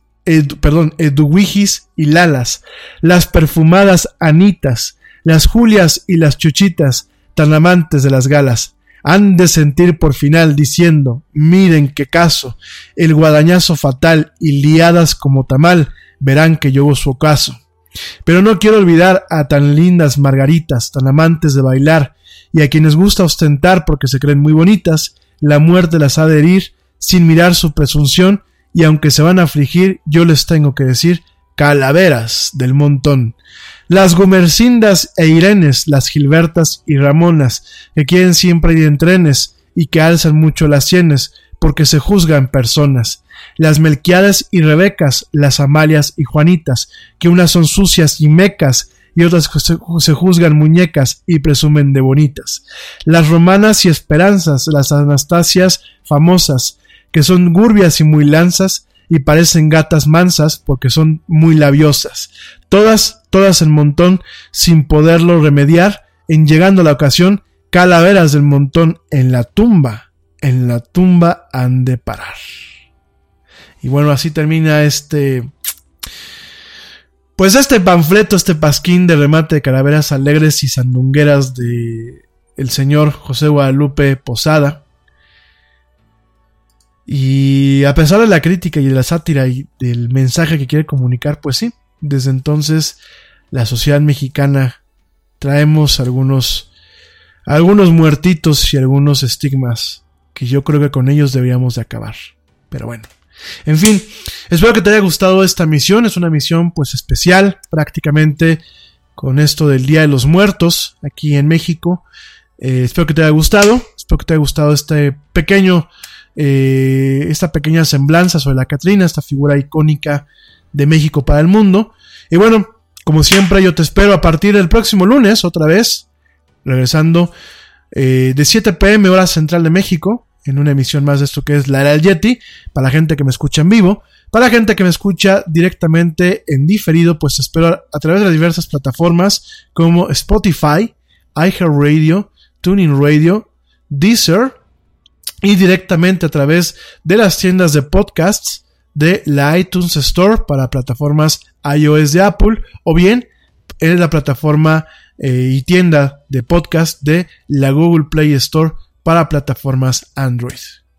perdón, y Lalas, las perfumadas Anitas, las Julias y las Chuchitas, tan amantes de las galas, han de sentir por final diciendo, miren qué caso, el guadañazo fatal y liadas como tamal, verán que yo su ocaso. Pero no quiero olvidar a tan lindas margaritas, tan amantes de bailar, y a quienes gusta ostentar porque se creen muy bonitas, la muerte las ha de herir, sin mirar su presunción, y aunque se van a afligir, yo les tengo que decir calaveras del montón. Las Gumercindas e Irenes, las Gilbertas y Ramonas, que quieren siempre ir en trenes y que alzan mucho las sienes, porque se juzgan personas. Las Melquiadas y Rebecas, las Amalias y Juanitas, que unas son sucias y mecas, y otras se juzgan muñecas y presumen de bonitas. Las Romanas y Esperanzas, las Anastasias famosas, que son gurbias y muy lanzas y parecen gatas mansas porque son muy labiosas. Todas, todas en montón sin poderlo remediar, en llegando la ocasión, calaveras del montón en la tumba, en la tumba han de parar. Y bueno, así termina este... Pues este panfleto, este pasquín de remate de calaveras alegres y sandungueras de el señor José Guadalupe Posada. Y a pesar de la crítica y de la sátira y del mensaje que quiere comunicar, pues sí, desde entonces la sociedad mexicana traemos algunos algunos muertitos y algunos estigmas que yo creo que con ellos deberíamos de acabar. Pero bueno, en fin, espero que te haya gustado esta misión, es una misión pues especial prácticamente con esto del Día de los Muertos aquí en México. Eh, espero que te haya gustado, espero que te haya gustado este pequeño eh, esta pequeña semblanza sobre la Catrina, esta figura icónica de México para el mundo. Y bueno, como siempre, yo te espero a partir del próximo lunes, otra vez, regresando eh, de 7 pm hora central de México, en una emisión más de esto que es la era del Yeti, para la gente que me escucha en vivo. Para la gente que me escucha directamente en diferido, pues espero a través de las diversas plataformas como Spotify, iHeartRadio, Tuning Radio, Deezer, y directamente a través de las tiendas de podcasts de la iTunes Store para plataformas iOS de Apple o bien en la plataforma eh, y tienda de podcast de la Google Play Store para plataformas Android.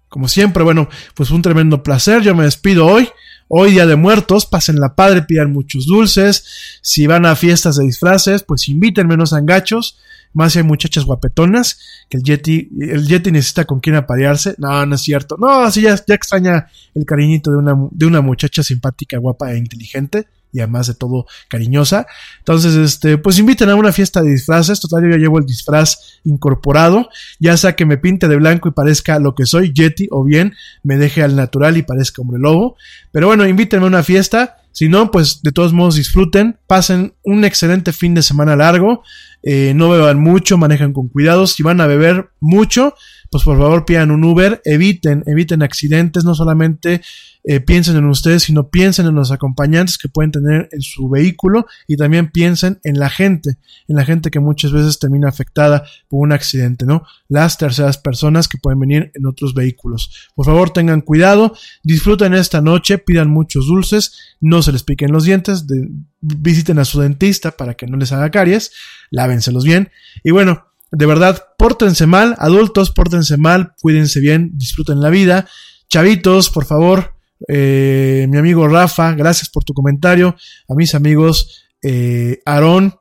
Como siempre, bueno, pues un tremendo placer. Yo me despido hoy. Hoy día de muertos, pasen la padre, pidan muchos dulces. Si van a fiestas de disfraces, pues inviten menos angachos más si hay muchachas guapetonas, que el Yeti, el Yeti necesita con quien aparearse. No, no es cierto. No, así ya, ya extraña el cariñito de una, de una muchacha simpática, guapa e inteligente. Y además de todo cariñosa. Entonces, este, pues inviten a una fiesta de disfraces. Total, yo ya llevo el disfraz incorporado, ya sea que me pinte de blanco y parezca lo que soy, Yeti, o bien me deje al natural y parezca hombre lobo. Pero bueno, invítenme a una fiesta. Si no, pues de todos modos disfruten, pasen un excelente fin de semana largo, eh, no beban mucho, manejan con cuidado, si van a beber mucho, pues por favor pidan un Uber, eviten, eviten accidentes, no solamente eh, piensen en ustedes, sino piensen en los acompañantes que pueden tener en su vehículo y también piensen en la gente, en la gente que muchas veces termina afectada por un accidente, ¿no? Las terceras personas que pueden venir en otros vehículos. Por favor, tengan cuidado, disfruten esta noche, pidan muchos dulces, no se les piquen los dientes, visiten a su dentista para que no les haga caries, lávenselos bien y bueno, de verdad, pórtense mal, adultos, pórtense mal, cuídense bien, disfruten la vida. Chavitos, por favor, eh, mi amigo Rafa, gracias por tu comentario. A mis amigos eh, Aarón,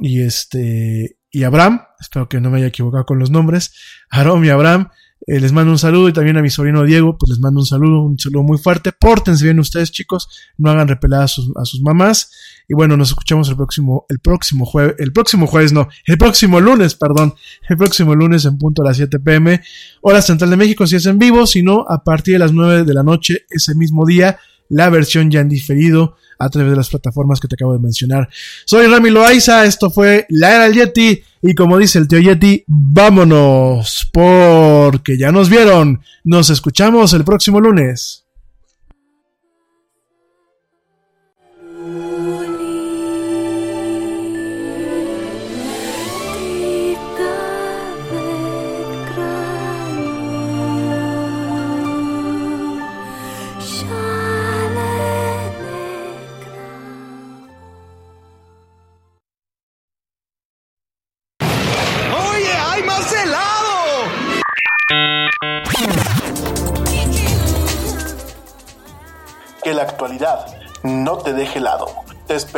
y este y Abraham, espero que no me haya equivocado con los nombres. Aarón y Abraham, eh, les mando un saludo y también a mi sobrino Diego, pues les mando un saludo, un saludo muy fuerte. Pórtense bien ustedes, chicos, no hagan repelar a sus, mamás. Y bueno, nos escuchamos el próximo, el próximo jueves, el próximo jueves no, el próximo lunes, perdón, el próximo lunes en punto a las 7 pm, hora central de México, si es en vivo, si no, a partir de las 9 de la noche ese mismo día, la versión ya en diferido a través de las plataformas que te acabo de mencionar. Soy Rami Loaiza, esto fue La Era del Yeti, y como dice el tío Yeti, vámonos, porque ya nos vieron. Nos escuchamos el próximo lunes.